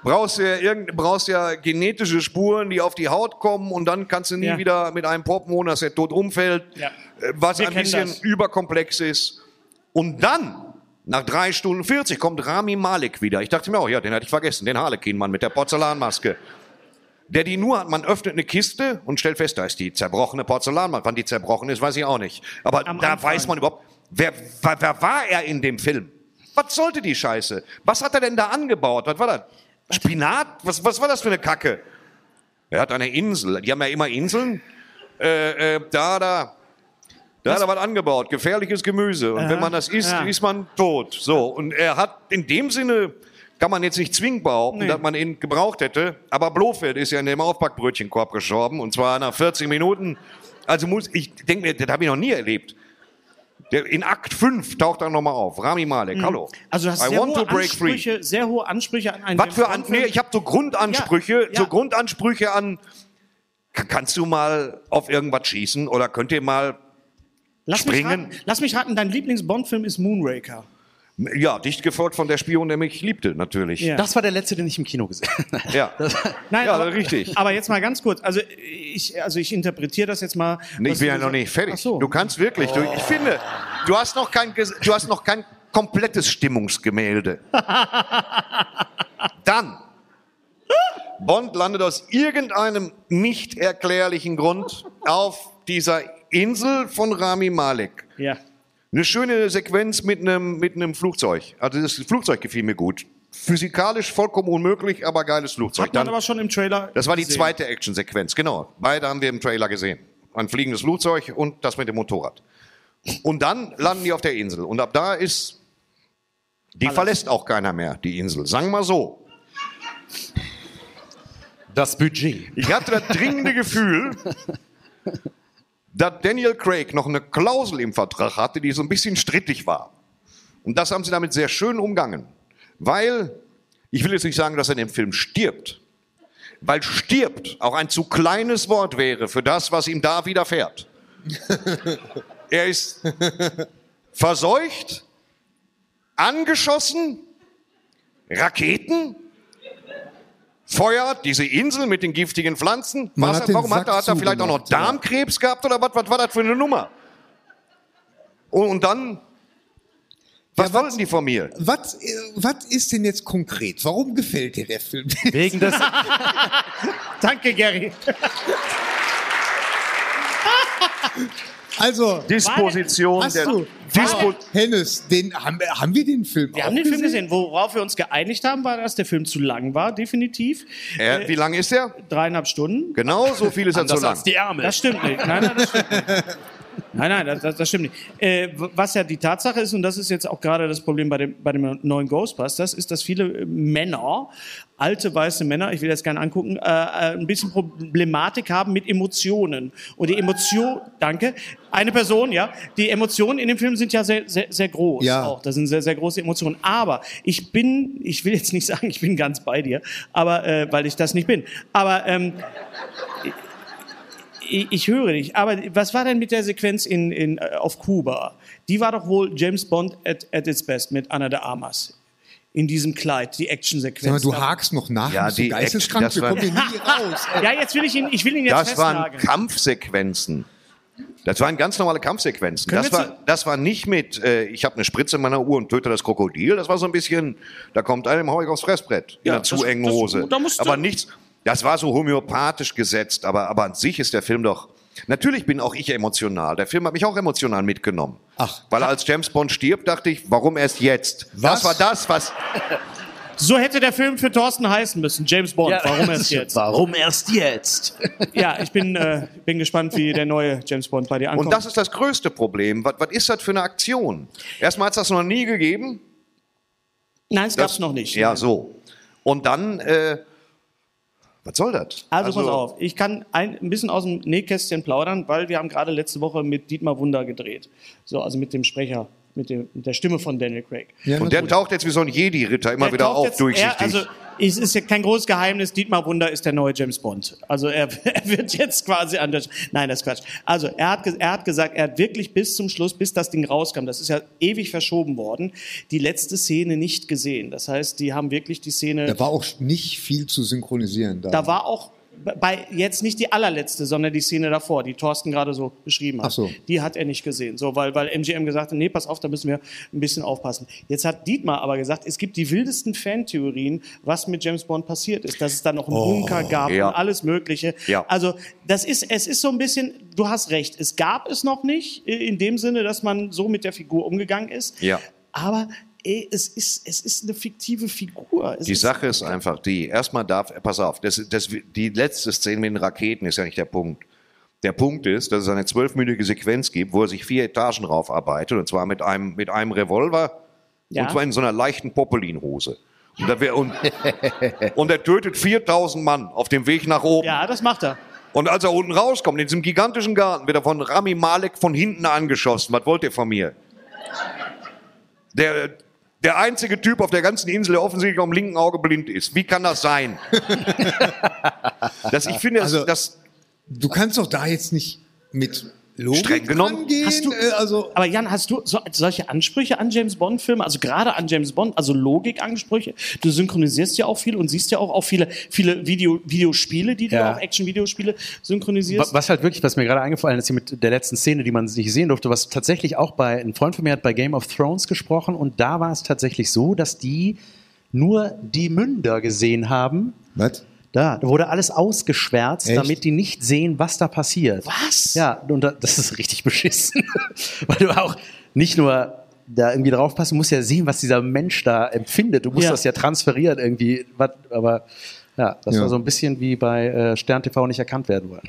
brauchst ja, irgend, brauchst ja genetische Spuren, die auf die Haut kommen und dann kannst du nie Ja. wieder mit einem Poppen, dass er tot umfällt, Ja. äh, was Wir ein bisschen das. überkomplex ist. Und dann, nach drei Stunden 40, kommt Rami Malek wieder. Ich dachte mir auch, ja, den hatte ich vergessen, den Harlequin-Mann mit der Porzellanmaske. Der die nur hat, man öffnet eine Kiste und stellt fest, da ist die zerbrochene Porzellanmaske. Wann die zerbrochen ist, weiß ich auch nicht. Aber Am da Anfang. weiß man überhaupt, wer, wer, wer war er in dem Film? Was sollte die Scheiße? Was hat er denn da angebaut? Was war das? Spinat? Was, was war das für eine Kacke? Er hat eine Insel. Die haben ja immer Inseln. Äh, äh, da, da. Da hat er was angebaut. Gefährliches Gemüse. Und wenn man das isst, ja. ist man tot. So. Und er hat in dem Sinne, kann man jetzt nicht zwingend behaupten, Nee. dass man ihn gebraucht hätte. Aber Blofeld ist ja in dem Aufbackbrötchenkorb gestorben. Und zwar nach 40 Minuten. Also muss, ich denke mir, das habe ich noch nie erlebt. Der, in Akt 5 taucht er nochmal auf. Rami Malek, hallo. Also du hast I sehr want hohe, to break free. Ansprüche, sehr hohe Ansprüche an einen Was für an, nee, ich habe so Grundansprüche, Ja, ja. so Grundansprüche an. Ka- Kannst du mal auf irgendwas schießen oder könnt ihr mal lass, mich springen? raten, lass mich raten, dein Lieblings-Bond-Film ist Moonraker. Ja dicht gefolgt von der Spion, der mich liebte natürlich. Ja. Das war der letzte, den ich im Kino gesehen habe. Ja. Nein, Ja, aber, richtig. Aber jetzt mal ganz kurz. Also ich, also ich interpretiere das jetzt mal. Ich bin du ja noch nicht fertig. Ach so. Du kannst wirklich. Du, ich finde, du hast noch kein, du hast noch kein komplettes Stimmungsgemälde. Dann Bond landet aus irgendeinem nicht erklärlichen Grund auf dieser Insel von Rami Malek. Ja. Eine schöne Sequenz mit einem, mit einem Flugzeug. Also das Flugzeug gefiel mir gut. Physikalisch vollkommen unmöglich, aber geiles Flugzeug. Hat man Dann- aber schon im Trailer. das war die gesehen. zweite Actionsequenz, genau. Beide haben wir im Trailer gesehen. Ein fliegendes Flugzeug und das mit dem Motorrad. Und dann landen die auf der Insel. Und ab da ist, die verlässt auch keiner mehr, die Insel. Sagen wir mal so. Das Budget. Ich hatte das dringende Gefühl, dass Daniel Craig noch eine Klausel im Vertrag hatte, die so ein bisschen strittig war. Und das haben sie damit sehr schön umgangen. Weil, ich will jetzt nicht sagen, dass er in dem Film stirbt, weil stirbt auch ein zu kleines Wort wäre für das, was ihm da widerfährt. er ist verseucht, angeschossen, Raketen, feuert diese Insel mit den giftigen Pflanzen. Man Was, hat warum hat er, hat er vielleicht auch noch. Darmkrebs gehabt oder was, was war das für eine Nummer? Und, und dann, was Ja, wollten die von mir? Was, was ist denn jetzt konkret? Warum gefällt dir der Film? Wegen des, Danke, Gary. Also, Disposition hast der du, Dispo Hennes, den, haben, wir- haben wir den Film Wir auch haben den Film gesehen. Worauf wir uns geeinigt haben, war, dass der Film zu lang war, definitiv. äh, Wie lang ist der? Dreieinhalb Stunden. Genau, so viel ist er zu lang. als die Ärmel. Das stimmt nicht. Nein, nein, das stimmt nicht. Nein, nein, das, das, das stimmt nicht. Äh, was ja die Tatsache ist, und das ist jetzt auch gerade das Problem bei dem, bei dem neuen Ghostbusters, ist, dass viele Männer, alte weiße Männer, ich will das gerne angucken, äh, äh, ein bisschen Problematik haben mit Emotionen. Und die Emotion, danke, eine Person, ja, die Emotionen in dem Film sind ja sehr, sehr, sehr groß. Ja. Auch. Das sind sehr, sehr große Emotionen. Aber ich bin, ich will jetzt nicht sagen, ich bin ganz bei dir, aber äh, weil ich das nicht bin. Aber ähm, ich, ich höre dich. Aber was war denn mit der Sequenz in, in, äh, auf Kuba? Die war doch wohl James Bond at, at its best mit Anna de Armas. In diesem Kleid, die Sag mal, Actionsequenz. du Da- hakst noch nach, Ja, die geisteskrank, Action, wir das kommen hier nie raus. ja, jetzt will ich ihn, ich will ihn jetzt Das waren festnageln. Kampfsequenzen. Das waren ganz normale Kampfsequenzen. Können Das war, das war nicht mit, äh, ich habe eine Spritze in meiner Uhr und töte das Krokodil. Das war so ein bisschen, da kommt einem hau ich aufs Fressbrett in Ja, einer zu das- engen das- Hose. da musst du- aber nichts, das war so homöopathisch gesetzt, aber, aber an sich ist der Film doch, natürlich bin auch ich emotional. Der Film hat mich auch emotional mitgenommen. Ach. Weil als James Bond stirbt, dachte ich, warum erst jetzt? Was? Das war das, was, So hätte der Film für Thorsten heißen müssen, James Bond. Warum erst jetzt? Warum erst jetzt? Ja, ich bin, äh, bin gespannt, wie der neue James Bond bei dir ankommt. und das ist das größte Problem. Was, was ist das für eine Aktion? Erstmal hat es das noch nie gegeben. Nein, es gab's Das- noch nicht. Ja, so. Und dann, äh, was soll das? Also, pass auf, ich kann ein, ein bisschen aus dem Nähkästchen plaudern, weil wir haben gerade letzte Woche mit Dietmar Wunder gedreht. So, also mit dem Sprecher, mit, dem, mit der Stimme von Daniel Craig. Ja, Und der taucht jetzt wie so ein Jedi-Ritter immer Der wieder auf, jetzt- durchsichtig. Er, also es ist ja kein großes Geheimnis, Dietmar Wunder ist der neue James Bond. Also er, er wird jetzt quasi an der... Nein, das ist Quatsch. Also er hat, er hat gesagt, er hat wirklich bis zum Schluss, bis das Ding rauskam, das ist ja ewig verschoben worden, die letzte Szene nicht gesehen. Das heißt, die haben wirklich die Szene... Da war auch nicht viel zu synchronisieren. Da, Da war auch bei jetzt nicht die allerletzte, sondern die Szene davor, die Thorsten gerade so beschrieben hat. Ach so. Die hat er nicht gesehen, so weil weil MGM gesagt hat, nee, pass auf, da müssen wir ein bisschen aufpassen. Jetzt hat Dietmar aber gesagt, es gibt die wildesten Fantheorien, was mit James Bond passiert ist, dass es da noch einen Bunker gab Ja. und alles Mögliche. Ja. Also das ist es ist so ein bisschen, du hast recht, es gab es noch nicht äh, in dem Sinne, dass man so mit der Figur umgegangen ist. Ja. Aber ey, es ist es ist eine fiktive Figur. Es Die ist, Sache ist einfach die, erstmal darf, pass auf, das, das, die letzte Szene mit den Raketen ist ja nicht der Punkt. Der Punkt ist, dass es eine zwölfminütige Sequenz gibt, wo er sich vier Etagen raufarbeitet, und zwar mit einem, mit einem Revolver, Ja. und zwar in so einer leichten Popelinhose. Und, da wär, und, und er tötet 4000 Mann auf dem Weg nach oben. ja, das macht er. Und als er unten rauskommt, in diesem gigantischen Garten, wird er von Rami Malek von hinten angeschossen. Was wollt ihr von mir? Der, der einzige Typ auf der ganzen Insel, der offensichtlich am linken Auge blind ist. Wie kann das sein? das, ich finde, das, Also- das du kannst doch da jetzt nicht mit Logik Streng genommen. Hast du- äh, also Aber Jan, hast du so, solche Ansprüche an James Bond-Filme, also gerade an James Bond, also Logikansprüche? Du synchronisierst ja auch viel und siehst ja auch, auch viele, viele Video, Videospiele, die du Ja. auch Action-Videospiele synchronisierst. Was halt wirklich, was mir gerade eingefallen ist, hier mit der letzten Szene, die man nicht sehen durfte, was tatsächlich auch bei, ein Freund von mir hat bei Game of Thrones gesprochen und da war es tatsächlich so, dass die nur die Münder gesehen haben. was? Da, da wurde alles ausgeschwärzt, Echt? damit die nicht sehen, was da passiert. Was? Ja, und da, das ist richtig beschissen. Weil du auch nicht nur da irgendwie draufpassen, musst ja sehen, was dieser Mensch da empfindet. Du musst Ja. das ja transferieren irgendwie. Aber ja, das Ja. war so ein bisschen wie bei äh, Stern TV nicht erkannt werden wollen.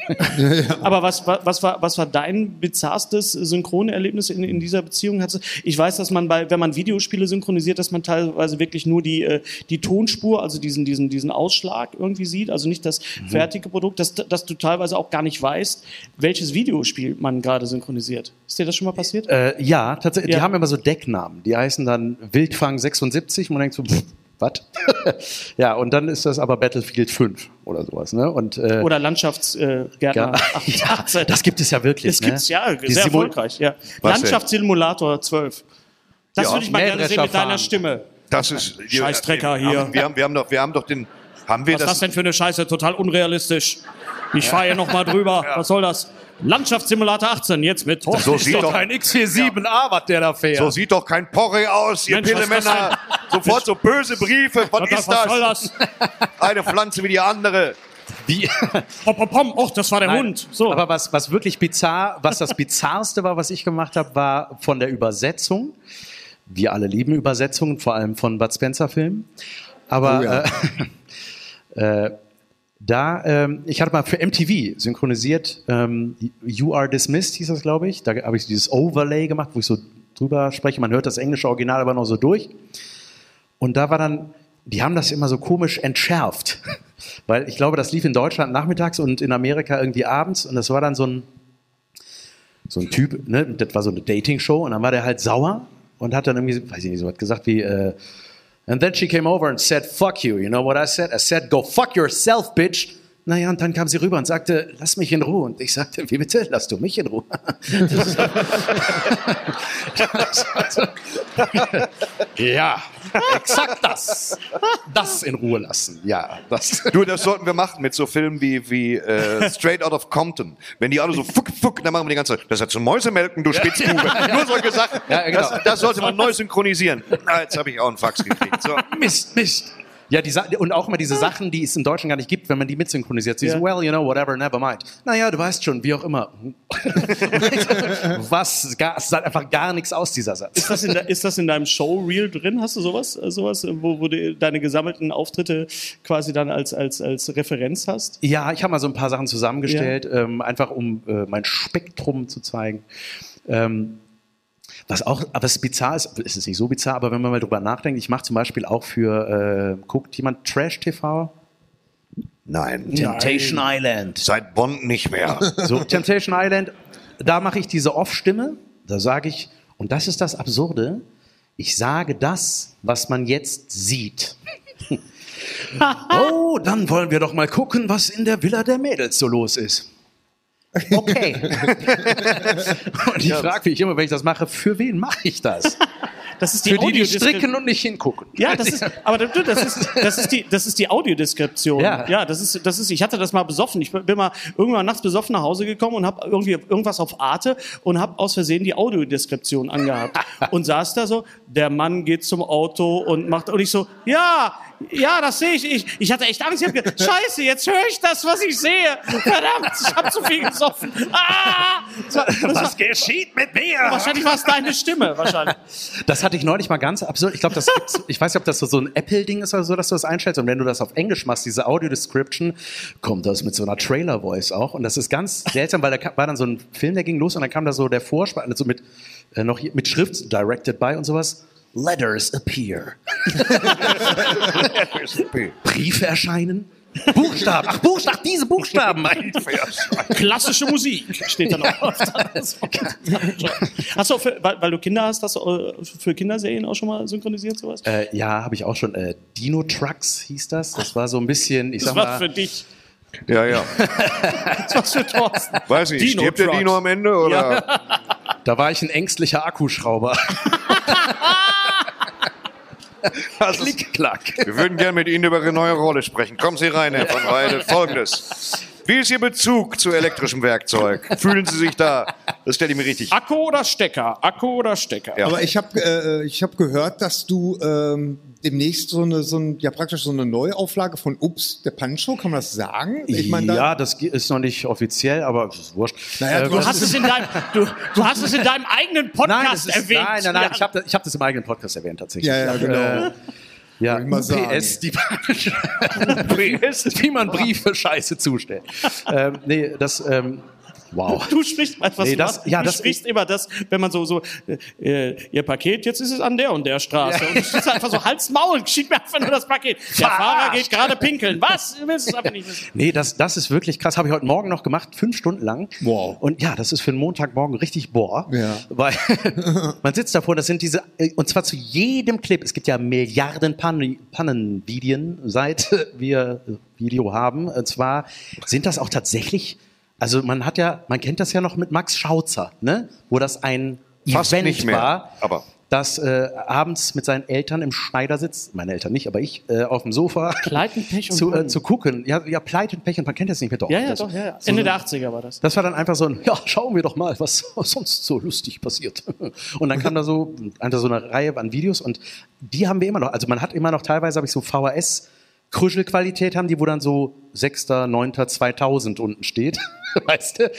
Aber was, wa- was, war, was war dein bizarrstes Synchronerlebnis in, in dieser Beziehung? Ich weiß, dass man bei, wenn man Videospiele synchronisiert, dass man teilweise wirklich nur die, äh, die Tonspur, also diesen, diesen, diesen Ausschlag irgendwie sieht, also nicht das Mhm. fertige Produkt, dass, dass du teilweise auch gar nicht weißt, welches Videospiel man gerade synchronisiert. Ist dir das schon mal passiert? Äh, ja, tatsächlich. Ja. Die haben immer so Decknamen. Die heißen dann Wildfang 76 und man denkt so, pff, was? ja, und dann ist das aber Battlefield 5 oder sowas. Ne? Und, äh, Oder Landschaftsgärtner. Äh, ja, 18. das gibt es ja wirklich. Das ne? ja, Die sehr Simul- erfolgreich. Ja. Landschaftssimulator 12. Das Ja, würde ich mal gerne sehen mit deiner Mähdrescher Stimme. das ist. Scheißdrecker wir, hier. Haben, wir, haben, wir, haben doch, wir haben doch den. Haben wir Was ist das das? denn für eine Scheiße? Total unrealistisch. Ich fahre hier noch mal drüber. Was soll das? Landschaftssimulator 18, jetzt mit Thorsten. So sieht doch, X47A, was der da fährt. so sieht doch kein Porre aus, ihr Mensch, das Pillemänner. Sofort so böse Briefe. Was, was, ist was soll das? das? Eine Pflanze wie die andere. Wie? Pom, pom, pom. Och, das war der Nein, Hund. So. Aber was, was wirklich bizarr, was das bizarrste war, was ich gemacht habe, war von der Übersetzung. Wir alle lieben Übersetzungen, vor allem von Bud Spencer Filmen. Aber Oh ja. äh, äh, da, ähm, ich hatte mal für MTV synchronisiert, ähm, You Are Dismissed hieß das, glaube ich. Da habe ich dieses Overlay gemacht, wo ich so drüber spreche. Man hört das englische Original aber noch so durch. Und da war dann, die haben das immer so komisch entschärft. Weil ich glaube, das lief in Deutschland nachmittags und in Amerika irgendwie abends. Und das war dann so ein, so ein Typ, ne? das war so eine Dating-Show. Und dann war der halt sauer und hat dann irgendwie, weiß ich nicht, so was gesagt wie, äh, And then she came over and said, fuck you. You know what I said? I said, go fuck yourself, bitch. Naja, und dann kam sie rüber und sagte, lass mich in Ruhe. Und ich sagte, wie bitte? Lass du mich in Ruhe. ja, exakt das. Das in Ruhe lassen. Ja, das. Du, das sollten wir machen mit so Filmen wie, wie äh, Straight Out of Compton. Wenn die alle so fuck, fuck, dann machen wir die ganze Zeit, das hat so Mäusemelken, du Spitzbube. Nur solche Sachen. Ja, genau. das, das sollte man neu synchronisieren. Ah, jetzt habe ich auch einen Fax gekriegt. So. Mist, Mist. Ja, die Sa und auch immer diese Sachen, die es im Deutschen gar nicht gibt, wenn man die mitsynchronisiert. Sie so, well, you know, whatever, never mind. Naja, du weißt schon, wie auch immer. Was? Gar, es sagt einfach gar nichts aus, dieser Satz. Ist das, in de, ist das in deinem Showreel drin? Hast du sowas, äh, sowas wo, wo du deine gesammelten Auftritte quasi dann als, als, als Referenz hast? Ja, ich habe mal so ein paar Sachen zusammengestellt, ähm, einfach um äh, mein Spektrum zu zeigen. Ähm, was auch, aber es ist bizarr ist, es ist nicht so bizarr, aber wenn man mal drüber nachdenkt, ich mache zum Beispiel auch für, äh, guckt jemand Trash TV? Nein, Temptation Island. seit Bond nicht mehr. So, Temptation Island, da mache ich diese Off-Stimme, da sage ich, und das ist das Absurde, ich sage das, was man jetzt sieht. oh, dann wollen wir doch mal gucken, was in der Villa der Mädels so los ist. Okay. und ich frage mich immer, wenn ich das mache, für wen mache ich das? Das ist die Für die, die stricken und nicht hingucken. Ja, das ist, aber du, das ist, das ist die, das ist die Audiodeskription. Ja. ja, das ist, das ist, ich hatte das mal besoffen. Ich bin mal irgendwann nachts besoffen nach Hause gekommen und habe irgendwie irgendwas auf Arte und habe aus Versehen die Audiodeskription angehabt und saß da so, der Mann geht zum Auto und macht, und ich so, ja, ja, das sehe ich. ich. Ich hatte echt Angst. Ich hab gedacht, Scheiße, jetzt höre ich das, was ich sehe. Verdammt, ich habe zu viel gesoffen. Ah! Das war, das war, Was geschieht mit mir? wahrscheinlich war es deine Stimme, wahrscheinlich. Das hatte ich neulich mal ganz absurd. Ich glaube, das gibt's, ich weiß nicht, ob das so, so ein Apple-Ding ist oder so, dass du das einstellst. Und wenn du das auf Englisch machst, diese Audio-Description, kommt das mit so einer Trailer-Voice auch. Und das ist ganz seltsam, weil da war dann so ein Film, der ging los und dann kam da so der Vorspann, also mit, äh, noch hier- mit Schrift, directed by und sowas. Letters appear. Briefe erscheinen. Buchstaben. Ach, Buchstaben, diese Buchstaben. Klassische Musik steht da noch auf. Hast du, auch für, weil, weil du Kinder hast, hast du für Kinderserien auch schon mal synchronisiert sowas? Äh, ja, habe ich auch schon. Äh, Dino Trucks hieß das. Das war so ein bisschen, ich Das sag war mal, für dich. Ja, ja. Das war für Thorsten. Weiß ich, Dino stirbt der. Dino am Ende oder? Da war ich ein ängstlicher Akkuschrauber. Das Klick, klack. Wir würden gerne mit Ihnen über Ihre neue Rolle sprechen. Kommen Sie rein, Herr von Weide. Folgendes. Wie ist Ihr Bezug zu elektrischem Werkzeug? Fühlen Sie sich da? Das stelle ich mir richtig. Akku oder Stecker? Akku oder Stecker? Ja. Aber ich habe äh, ich hab gehört, dass du ähm, demnächst so eine, so ein, ja praktisch so eine Neuauflage von Ups, der Pancho, kann man das sagen? Ich meine, da- ja, das ist noch nicht offiziell, aber das ist wurscht. Naja, Äh, du hast, es in deinem, du, du hast es in deinem eigenen Podcast nein, das ist, erwähnt. nein, nein, nein, Ja. ich habe ich hab das im eigenen Podcast erwähnt tatsächlich. Ja, ja, genau. Äh, ja. PS, die PS, wie man Briefe scheiße zustellt. ähm, nee, das, ähm, wow. Du sprichst etwas, Nee, das- du ja, du das- sprichst immer das, wenn man so, so, äh, ihr Paket, jetzt ist es an der und der Straße. Und du stehst einfach so Hals, Maul, schieb mir einfach nur das Paket. Der Fahrer geht gerade pinkeln. Was? Du willst es einfach nicht wissen. Nee, das, das ist wirklich krass. Habe ich heute Morgen noch gemacht, fünf Stunden lang. Wow. Und ja, das ist für einen Montagmorgen richtig boah. Ja. Weil man sitzt davor, das sind diese, äh, und zwar zu jedem Clip. Es gibt ja Milliarden Pannen, Pannenvideen, seit wir Video haben. Und zwar sind das auch tatsächlich, also man hat ja, man kennt das ja noch mit Max Schauzer, ne? Wo das ein Fast Event nicht mehr, war. aber- dass äh, abends mit seinen Eltern im Schneidersitz, meine Eltern nicht, aber ich, äh, auf dem Sofa Pech und zu, äh, zu gucken. Ja, ja Pleite und Pech und man kennt das nicht mehr doch. Ja, ja, das, doch, ja, ja. So, Ende der 80er war das. das war dann einfach so ein, ja, schauen wir doch mal, was sonst so lustig passiert. Und dann kam da so, einfach so eine Reihe an Videos und die haben wir immer noch. Also man hat immer noch, teilweise habe ich so VHS, Krüschelqualität haben die, wo dann so 6.9.2000 unten steht. Weißt du?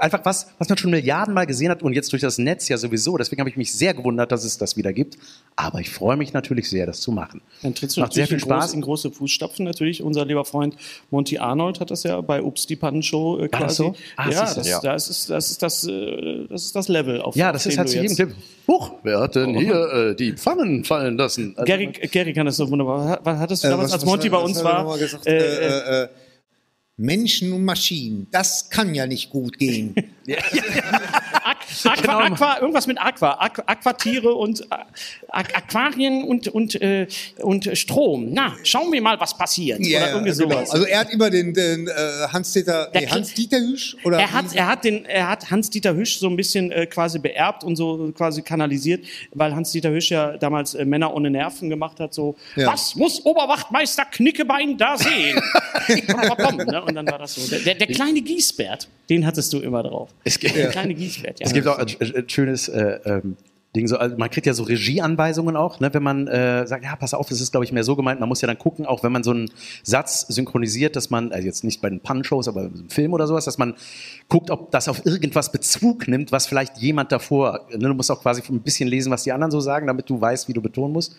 Einfach was, was man schon Milliarden Mal gesehen hat und jetzt durch das Netz ja sowieso. Deswegen habe ich mich sehr gewundert, dass es das wieder gibt. Aber ich freue mich natürlich sehr, das zu machen. Dann trittst du Macht sehr viel in, groß, Spaß. in große Fußstapfen. Natürlich, unser lieber Freund Monty Arnold hat das ja bei Ups die Pannenshow äh, das quasi. so? Ah, ja, du. das, Ja. Das, ist, das, ist das, äh, das ist das Level. Auf, Ja, das ist halt zu jedem Tipp. Huch, wer hat denn hier äh, die Pfannen fallen lassen? Also, Gary, Gary kann das so wunderbar. Was hattest du Äh, damals, was- als was Monty hat- bei was uns hat er war? gesagt? Äh, Menschen und Maschinen, das kann ja nicht gut gehen. Aqu Aqua, Aqua, irgendwas mit Aqua, Aqu Aquatiere und äh, Aqu Aquarien und, und, äh, und Strom. Na, schauen wir mal, was passiert. Ja, oder irgendwie genau. sowas. Also er hat immer den, den äh, Hans-Dieter, Der nee, Hans-Dieter Hüsch? Oder er hat, er hat den, er hat Hans-Dieter Hüsch so ein bisschen äh, quasi beerbt und so quasi kanalisiert, weil Hans-Dieter Hüsch ja damals äh, Männer ohne Nerven gemacht hat, so, Ja. was muss Oberwachtmeister Knickebein da sehen? Ne? Und dann war das so. Der, der, der kleine Gießbert, den hattest du immer drauf. Es gibt- Der kleine Gießbert, ja. Gibt auch ein, ein, schönes äh, ähm, Ding, so, also man kriegt ja so Regieanweisungen auch, ne, wenn man äh, sagt, ja, pass auf, das ist, glaube ich, mehr so gemeint. Man muss ja dann gucken, auch wenn man so einen Satz synchronisiert, dass man, also jetzt nicht bei den Pannenshows, aber im Film oder sowas, dass man guckt, ob das auf irgendwas Bezug nimmt, was vielleicht jemand davor, ne, du musst auch quasi ein bisschen lesen, was die anderen so sagen, damit du weißt, wie du betonen musst.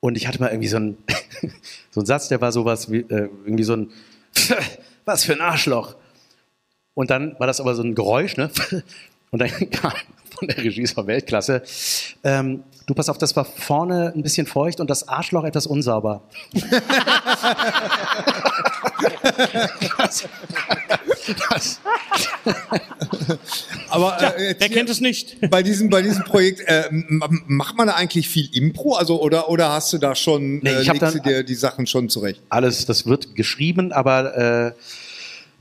Und ich hatte mal irgendwie so einen, so einen Satz, der war sowas wie, äh, irgendwie so ein, was für ein Arschloch. Und dann war das aber so ein Geräusch, ne? Und dann kam von der Regie es war Weltklasse. Ähm, du pass auf, das war vorne ein bisschen feucht und das Arschloch etwas unsauber. das, Das, Aber äh, jetzt wer kennt es nicht? bei diesem bei diesem Projekt äh, macht man da eigentlich viel Impro, also oder oder hast du da schon Nee, äh, ich hab legst du dann- dir die Sachen schon zurecht? alles, das wird geschrieben, aber äh,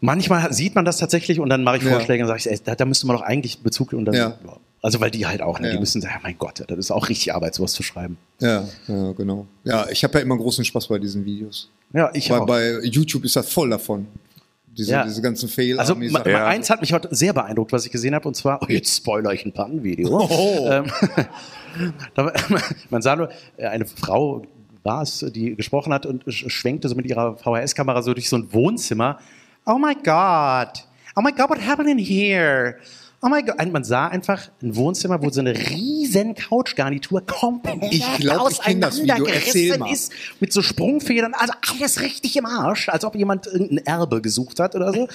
manchmal sieht man das tatsächlich und dann mache ich Ja. Vorschläge und sage ich, ey, da, da müsste man doch eigentlich Bezug und dann, Ja. also weil die halt auch, ne, Ja. die müssen sagen, mein Gott, das ist auch richtig Arbeit, sowas zu schreiben. Ja, ja, genau. Ja, ich habe ja immer großen Spaß bei diesen Videos. Ja, ich Weil auch. bei YouTube ist das voll davon. Diese, Ja. diese ganzen fail Also ma- ma- eins hat mich heute sehr beeindruckt, was ich gesehen habe, und zwar, oh, jetzt spoiler ich ein Pannenvideo. Ähm, da war- man sah nur, äh, eine Frau war es, die gesprochen hat und sch- schwenkte so mit ihrer VHS-Kamera so durch so ein Wohnzimmer. Oh my God, oh my God, what happened in here? Oh my God. Und man sah einfach ein Wohnzimmer, wo so eine riesen Couchgarnitur komplett Ich glaub, auseinandergerissen ist mit so Sprungfedern, also alles richtig im Arsch, als ob jemand irgendein Erbe gesucht hat oder so.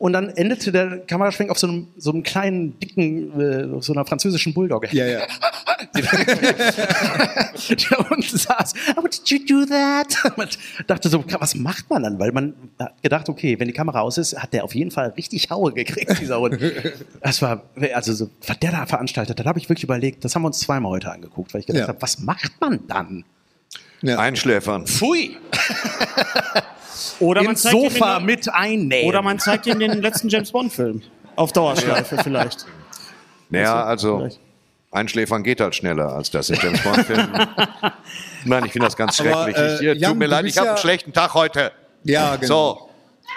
Und dann endete der Kameraschwenk auf so einem, so einem kleinen, dicken, äh, so einer französischen Bulldogge. Ja, ja. der unten saß. Oh, did you do that? Man dachte so, was macht man dann? Weil man hat gedacht, okay, wenn die Kamera aus ist, hat der auf jeden Fall richtig Haue gekriegt, dieser Hund. Das war, also so, was der da veranstaltet hat, habe ich wirklich überlegt, das haben wir uns zweimal heute angeguckt, weil ich gedacht Ja. habe, was macht man dann? Ja. Einschläfern. Pfui! Oder man Ins zeigt ihm Sofa den- mit einnähen. Oder man zeigt ihm den letzten James Bond-Film. Auf Dauerschleife vielleicht. Naja, also vielleicht. Einschläfern geht halt schneller als das in James Bond-Filmen. Nein, ich finde das ganz Aber, schrecklich. äh, ich, hier, Jan, tut mir leid, ich habe ja- einen schlechten Tag heute. Ja, genau. So,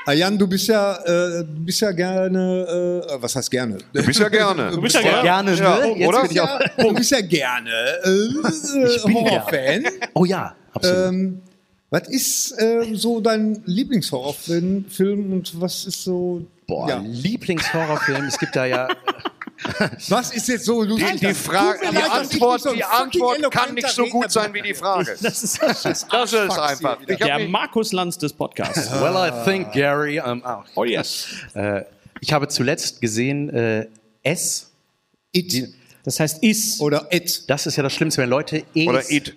Ah, Jan, du bist ja, äh, du bist ja gerne, äh, was heißt gerne? du bist ja gerne. Du bist ja gerne. gerne, ne? Ja, Jetzt oder? bin ich auch. Du bist ja gerne äh, äh, Horrorfan. Oh ja, absolut. Ähm, was ist äh, so dein Lieblingshorrorfilm Film und was ist so. Boah, ja. Lieblingshorrorfilm. Es gibt da ja. Was ist jetzt so lustig? Die, die, Frage, die leid, Antwort, so die Antwort kann nicht so gut sein wie die Frage. Das ist Das ist einfach. wieder. Ich hab der Markus Lanz des Podcasts. Well, I think Gary. Um, oh, Oh yes. äh, ich habe zuletzt gesehen äh, S. It Das heißt is. oder It. Das ist ja das Schlimmste, wenn Leute Es. Oder it.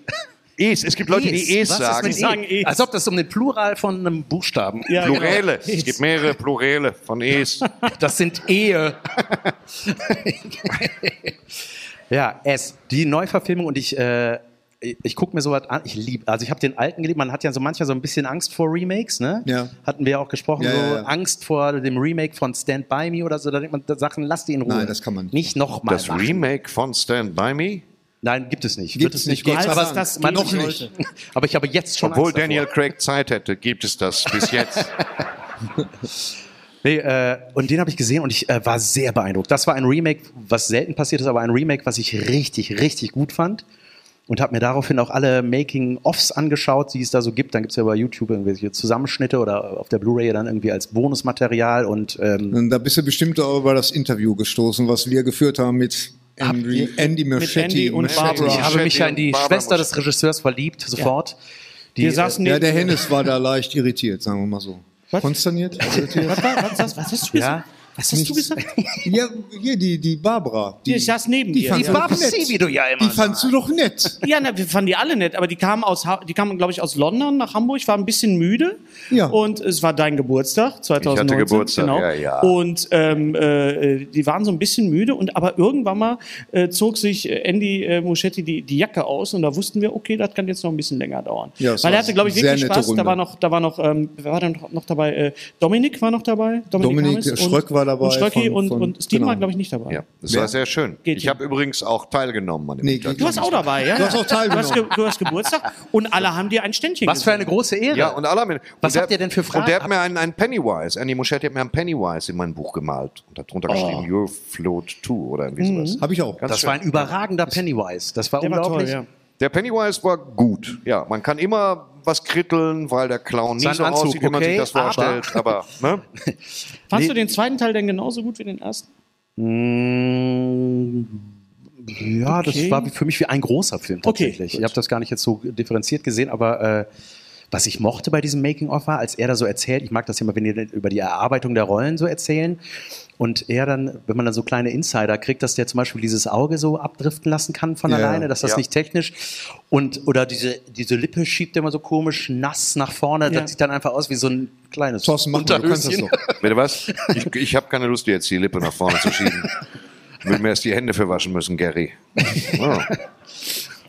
Es. Es gibt Leute, die es Was sagen. mit Die sagen E? Es. Als ob das um den Plural von einem Buchstaben. Ja, Pluräle. genau. Es gibt mehrere Pluräle von es. Das sind Ehe. ja, S. Die Neuverfilmung und ich, äh, ich, gucke mir sowas an. Ich liebe, also ich habe den alten geliebt. Man hat ja so manchmal so ein bisschen Angst vor Remakes, ne? Ja. Hatten wir ja auch gesprochen, Ja, so ja, ja. Angst vor dem Remake von Stand By Me oder so. Da denkt man da Sachen, lass die in Ruhe. Nein, das kann man nicht. Nicht nochmal. Das Remake von Stand By Me? Nein, gibt es nicht. Gibt Wird es es nicht, sei Aber das man Noch nicht. Aber ich habe jetzt schon Obwohl Angst davor. Daniel Craig Zeit hätte, gibt es das bis jetzt. Nee, äh, und den habe ich gesehen und ich äh, war sehr beeindruckt. Das war ein Remake, was selten passiert ist, aber ein Remake, was ich richtig, richtig gut fand. Und habe mir daraufhin auch alle Making-Offs angeschaut, die es da so gibt. Dann gibt es ja bei YouTube irgendwelche Zusammenschnitte oder auf der Blu-ray dann irgendwie als Bonusmaterial. Und ähm, Und da bist du bestimmt auch über das Interview gestoßen, was wir geführt haben mit Andy, Andy Machetti. Andy und. Barbara. ich habe mich ja in die Barbara Schwester des Regisseurs verliebt, sofort. Die, Wir saßen Ja, neben- der Hennes war da leicht irritiert, sagen wir mal so. Konsterniert? Irritiert? Was, was, was, was hast du Ja. Was hast du gesagt? Ja, hier, die, die Barbara. Die saß neben die dir. doch Babsi, nett. wie du ja immer Die fandst du doch nett. Ja, na, wir fanden die alle nett, aber die kamen aus, die kamen, glaube ich, aus London nach Hamburg, war ein bisschen müde. Ja. Und es war dein Geburtstag, 2019. Geburtstag, genau. ja, ja. Und ähm, äh, die waren so ein bisschen müde und aber irgendwann mal äh, zog sich äh, Andy äh, Muschetti die, die Jacke aus und da wussten wir, okay, das kann jetzt noch ein bisschen länger dauern. Ja, Weil er hatte, glaube ich, wirklich Spaß. Da Runde. war noch, da war noch, ähm, wer war denn noch, noch dabei? Äh, Dominik war noch dabei. Dominik und- Schröck war dabei Und Schröcki von- und, von- und Steven genau. war, glaube ich, nicht dabei. Ja, das Wer? war sehr schön. Geht ich habe übrigens auch teilgenommen an dem Nee. Du warst auch dabei, ja? Du hast auch teilgenommen. Du hast, ge du hast Geburtstag und alle haben dir ein Ständchen Was für eine große Ehre. Ja, und alle haben Was und habt ihr denn für Fragen? Und der hat mir einen, einen Pennywise, Andy Muschetti hat mir einen Pennywise in mein Buch gemalt und hat drunter Oh. geschrieben, Your Float 2 oder irgendwie Mhm. sowas. Habe ich auch. Ganz das schön. war ein überragender Pennywise. Das war Der war unglaublich. toll, ja. Der Pennywise war gut. Ja, man kann immer was kritteln, weil der Clown nie Sein so Anzug, aussieht, wie man okay, sich das aber- vorstellt. Aber, ne? Fandst du den zweiten Teil denn genauso gut wie den ersten? Mm, Ja, Okay. das war für mich wie ein großer Film Okay, tatsächlich. gut. ich habe das gar nicht jetzt so differenziert gesehen, aber äh, was ich mochte bei diesem Making-of war, als er da so erzählt, ich mag das immer, wenn die über die Erarbeitung der Rollen so erzählen. Und er dann, wenn man dann so kleine Insider kriegt, dass der zum Beispiel dieses Auge so abdriften lassen kann von Ja, alleine, dass das ja. nicht technisch und oder diese, diese Lippe schiebt er immer so komisch nass nach vorne. Ja. Das sieht dann einfach aus wie so ein kleines Thorsten, mach mal, du kannst das Unterhöschen. doch. Bitte was? Ich, ich habe keine Lust, dir jetzt die Lippe nach vorne zu schieben. Ich würde mir erst die Hände für waschen müssen, Gary. Oh.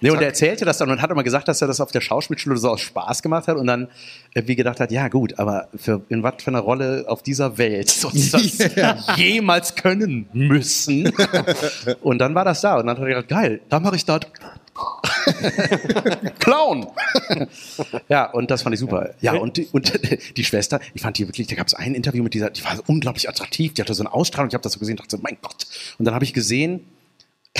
Nee, und er erzählte das dann und hat immer gesagt, dass er das auf der Schauspielschule so aus Spaß gemacht hat und dann äh, wie gedacht hat, ja gut, aber für, in was für einer Rolle auf dieser Welt soll das jemals können müssen? und dann war das da und dann hat er gedacht, geil, da mache ich das. Clown! ja, und das fand ich super. Ja, und die, und die Schwester, ich fand die wirklich, da gab es ein Interview mit dieser, die war unglaublich attraktiv, die hatte so eine Ausstrahlung, ich habe das so gesehen, dachte so, mein Gott. Und dann habe ich gesehen,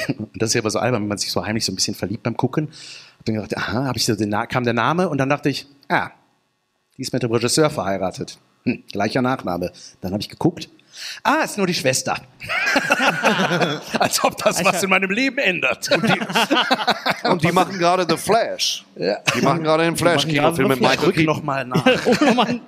und das ist ja aber so albern, wenn man sich so heimlich so ein bisschen verliebt beim Gucken. Hab dann gedacht, aha, hab ich so den kam der Name und dann dachte ich, ah, die ist mit dem Regisseur verheiratet. Hm, gleicher Nachname. Dann habe ich geguckt. Ah, ist nur die Schwester. Als ob das was in meinem Leben ändert. Und die machen gerade The Flash. Die machen gerade den Flash-Kinofilm mit. Michael Keaton. noch mal nach. Oh, Mann.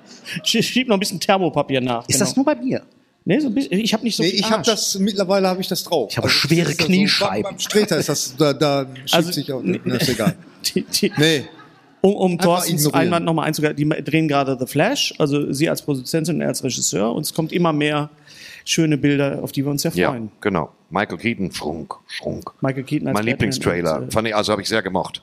Sch- Schieb noch ein bisschen Thermopapier nach. Ist genau. das nur bei mir? Nee, so ein bisschen, ich habe nicht so Nee, viel ich habe das, mittlerweile habe ich das drauf. Ich habe Also, schwere das ja Kniescheiben. beim, beim Streter ist das, da, da schiebt Also, sich auch, nee. ne, ist egal. Die, die, Nee, um um Thorstens. Einwand nochmal einzugehen, die drehen gerade The Flash, also sie als Produzentin und er als Regisseur und es kommt immer mehr schöne Bilder, auf die wir uns sehr Ja, freuen. genau. Michael Keaton, Schrunk, Schrunk. Michael Keaton als Mein Lieblingstrailer. äh, Fand ich, also habe ich sehr gemocht.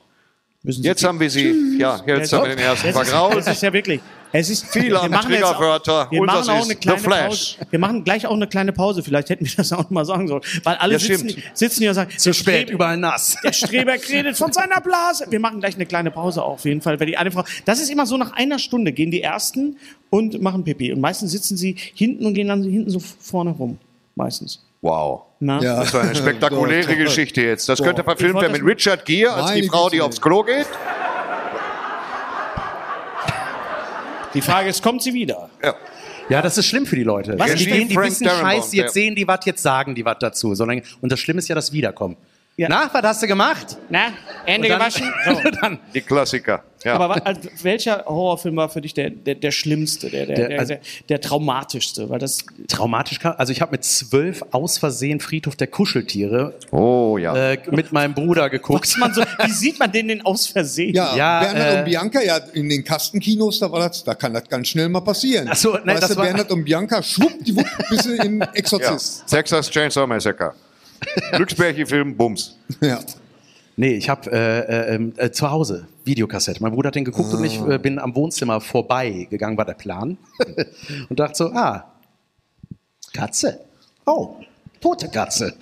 Jetzt haben wir sie, ja, jetzt haben wir den ersten vergrault. es ist ja wirklich. Es ist Viele wir haben machen jetzt Triggerwörter. Wir machen auch ist eine kleine Flash. Pause. Wir machen gleich auch eine kleine Pause. Vielleicht hätten wir das auch mal sagen sollen, weil alle Ja, sitzen, sitzen hier und sagen, Zu spät, überall nass. der Streberg redet von seiner Blase. Wir machen gleich eine kleine Pause auf jeden Fall, weil die eine Frau. Das ist immer so nach einer Stunde gehen die ersten und machen Pipi und meistens sitzen sie hinten und gehen dann hinten so vorne rum. Meistens. Wow. Na? ja. Das war eine spektakuläre Doch, toll. Geschichte jetzt. Das könnte verfilmt werden mit Richard Gere als die Frau, die aufs Klo geht. Die Frage ist, kommt sie wieder? Ja. Ja, das ist schlimm für die Leute. Was? Die, gehen, die wissen Darabont, Scheiß, jetzt ja. sehen die was, jetzt sagen die was dazu. Sondern, und das Schlimme ist ja das Wiederkommen. Ja. Na, was hast du gemacht? Na, dann- gewaschen? So. dann, Die Klassiker. Ja. Aber also, welcher Horrorfilm war für dich der, der, der schlimmste, der, der, Der- also- der, der traumatischste? Weil das traumatisch kam. Also ich habe mit zwölf aus Versehen Friedhof der Kuscheltiere oh ja. äh, mit meinem Bruder geguckt. so, wie sieht man den denn aus Versehen? Ja, Ja, Bernhard äh, und Bianca, ja, in den Kastenkinos, da war das, da kann das ganz schnell mal passieren. Ach so, nein, weißt das du, war- Bernhard und Bianca, schwuppdiwupp, bist du im ja. Exorzist. Texas Chainsaw Massacre. Glücksbärchen-Film, Bums. Ja. Nee, ich habe äh, äh, äh, zu Hause Videokassette. Mein Bruder hat den geguckt und ich äh, bin am Wohnzimmer vorbei gegangen, war der Plan. und dachte so, ah, Katze. Oh, tote Katze.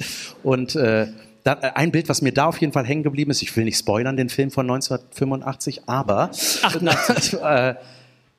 Und äh, da, äh, ein Bild, was mir da auf jeden Fall hängen geblieben ist, ich will nicht spoilern, den Film von 1985, aber äh,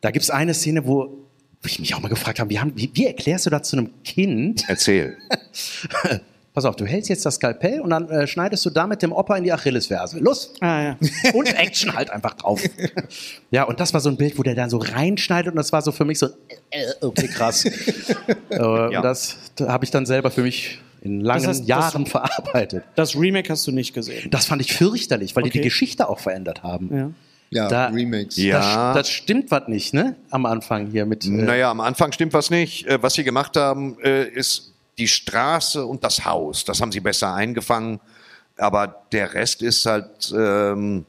da gibt es eine Szene, wo ich mich auch mal gefragt habe, wie, haben, wie, wie erklärst du das zu einem Kind? Erzähl. Pass auf, du hältst jetzt das Skalpell und dann äh, schneidest du damit dem Opa in die Achillesferse. Los! Ah, ja. Und Action halt einfach drauf. Ja, und das war so ein Bild, wo der dann so reinschneidet und das war so für mich so, äh, okay, krass. äh, Und das da habe ich dann selber für mich in langen Das heißt, das- Jahren verarbeitet. Das Remake hast du nicht gesehen. Das fand ich fürchterlich, weil die Okay. die Geschichte auch verändert haben. Ja. Ja, Da- Remakes. Ja. Das, das stimmt was nicht, ne? Am Anfang hier mit. Äh, Naja, am Anfang stimmt was nicht. Äh, Was sie gemacht haben, äh, ist die Straße und das Haus. Das haben sie besser eingefangen. Aber der Rest ist halt ähm,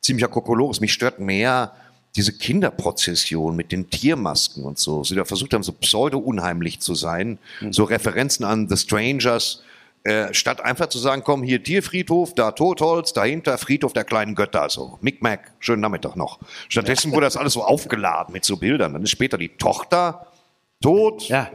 ziemlicher Kokolores. Mich stört mehr diese Kinderprozession mit den Tiermasken und so. Sie da versucht haben, so pseudo-unheimlich zu sein. So Referenzen an The Strangers. Äh, statt einfach zu sagen, komm, hier Tierfriedhof, da Totholz, dahinter Friedhof der kleinen Götter, so. Micmac, schönen Nachmittag noch. Stattdessen wurde das alles so aufgeladen mit so Bildern. Dann ist später die Tochter tot. Ja.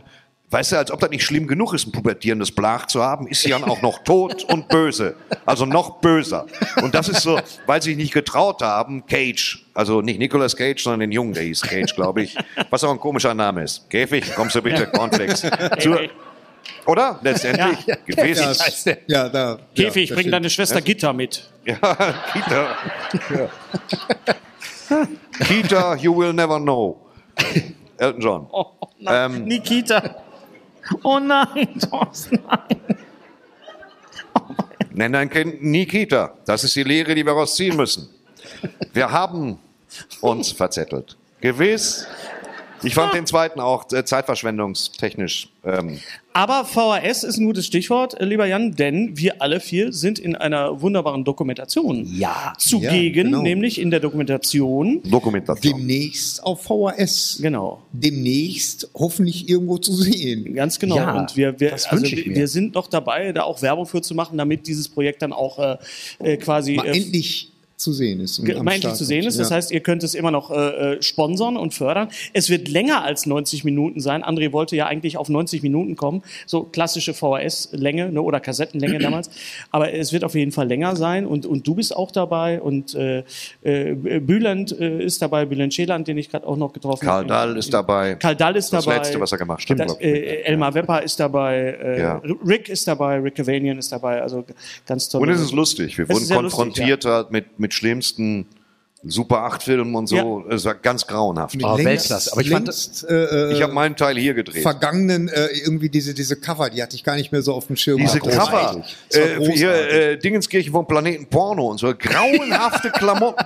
Weißt du, als ob das nicht schlimm genug ist, ein pubertierendes Blach zu haben, ist sie dann auch noch tot und böse. Also noch böser. Und das ist so, weil sie sich nicht getraut haben, Cage, also nicht Nicolas Cage, sondern den Jungen, der hieß Cage, glaube ich, was auch ein komischer Name ist. Käfig, kommst du bitte, Cornflakes. Zu, oder? Letztendlich. Gefäß. Ja, es- der. ja, da. Käfig, ja, bring das deine Schwester Gitter mit. Ja, Kita. Kita, you will never know. Elton John. Oh, nein. Ähm, Nikita. Oh nein, Thorsten, nein. Nenn dein Kind Nikita. Das ist die Lehre, die wir rausziehen müssen. Wir haben uns verzettelt. Gewiss. Ich fand den zweiten auch äh, zeitverschwendungstechnisch. Ähm, Aber VHS ist ein gutes Stichwort, äh, lieber Jan, denn wir alle vier sind in einer wunderbaren Dokumentation Ja. zugegen, genau. nämlich in der Dokumentation. Dokumentation. Demnächst auf VHS. Genau. Demnächst hoffentlich irgendwo zu sehen. Ganz genau. Ja, und wir, wir, das also wir, mir. wir sind noch dabei, da auch Werbung für zu machen, damit dieses Projekt dann auch äh, äh, quasi Mal äh, endlich zu sehen ist. und ge- am mal endlich Start zu sehen ist. Das Ja. heißt, ihr könnt es immer noch äh, äh, sponsern und fördern. Es wird länger als 90 Minuten sein. André wollte ja eigentlich auf 90 Minuten kommen, so klassische VHS-Länge ne, oder Kassettenlänge damals. Aber es wird auf jeden Fall länger sein und, und du bist auch dabei und äh, äh, Bülent äh, ist dabei, Bülent Scheland, den ich gerade auch noch getroffen Karl habe. Dahl ist dabei. Karl Dahl ist Das dabei. Letzte, was er gemacht hat, Das, glaub ich. äh, Elmar Wepper ist dabei. Äh, Ja. Rick ist dabei. Rick Cavanian ist dabei. Also ganz toll. Und es ist lustig. Wir Es wurden sehr lustig, konfrontiert halt mit, mit schlimmsten Super 8-Filmen und so. Es war ganz grauenhaft. Mit Oh, längst- Weltklasse. Aber ich fand- längst, äh, Ich habe meinen Teil hier gedreht. vergangenen äh, irgendwie diese diese Cover, die hatte ich gar nicht mehr so auf dem Schirm. Diese Cover, äh, hier äh, Dingenskirchen vom Planeten Porno und so grauenhafte Klamotten.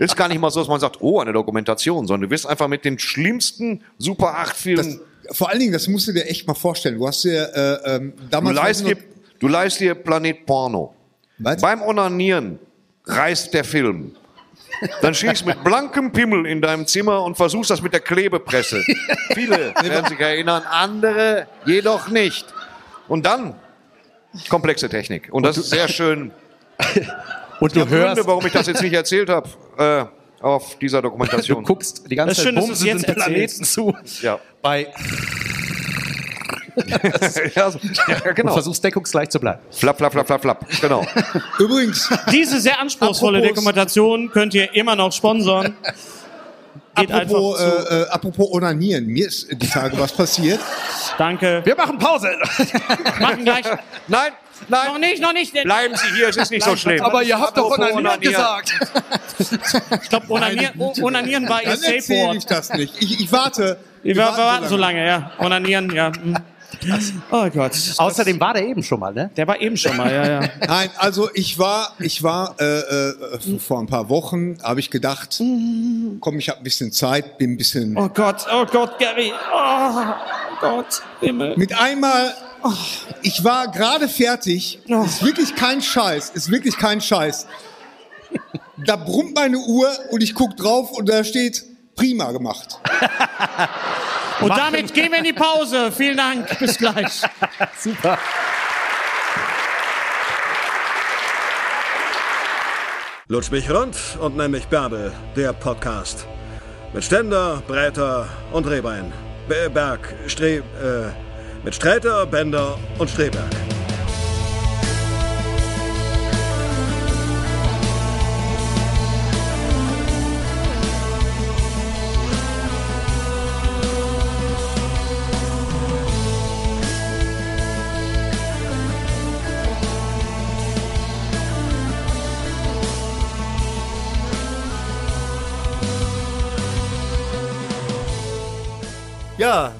Ist gar nicht mal so, dass man sagt, oh, eine Dokumentation, sondern du wirst einfach mit den schlimmsten Super 8 Filmen. das, vor allen Dingen, das musst du dir echt mal vorstellen. Du hast dir äh, ähm, Du damals leist, noch- dir, du leist dir Planet Porno. Was? Beim Onanieren reißt der Film. Dann schießt mit blankem Pimmel in deinem Zimmer und versuchst das mit der Klebepresse. Viele werden sich erinnern, andere jedoch nicht. Und dann komplexe Technik. Und das ist sehr schön. Und du Gründe, hörst, warum ich das jetzt nicht erzählt habe äh, auf dieser du Dokumentation. guckst die ganze Das schön, Zeit du bumsenden jetzt Planeten zu. Ja. Bei, ja, so- ja, und genau. versuchst deckungsgleich zu bleiben. Flapp, flapp, flapp, flapp, flapp. Genau. Übrigens, Diese sehr anspruchsvolle Apropos- Dokumentation könnt ihr immer noch sponsern. Geht apropos, äh, äh, apropos Onanieren, mir ist die Tage was passiert. Danke. Wir machen Pause. machen gleich. Nein, nein. Noch nicht, noch nicht. Bleiben Sie hier, es ist nicht so schlimm. Aber ihr habt doch Onanieren Onanieren. gesagt. Ich glaube, Onanieren, Onanieren war ihr Dann Safe erzähle Word. ich das nicht. Ich, ich warte. Wir, wir warten so lange, ja. Onanieren, ja. Oh Gott. Außerdem war der eben schon mal, ne? Der war eben schon mal, ja, ja. Nein, also ich war, ich war äh, äh, vor ein paar Wochen, habe ich gedacht, komm, ich habe ein bisschen Zeit, bin ein bisschen Oh Gott, oh Gott, Gary. Oh Gott, Himmel. mit einmal. Ich war gerade fertig. Oh. Ist wirklich kein Scheiß. Ist wirklich kein Scheiß. Da brummt meine Uhr und ich guck drauf und da steht prima gemacht. Und damit gehen wir in die Pause. Vielen Dank. Bis gleich. Super. Lutsch mich rund und nenn mich Bärbel, der Podcast. Mit Ständer, Breiter und Rehbein. Be- Berg, Stre... Äh, mit Sträter, Bender und Streberg.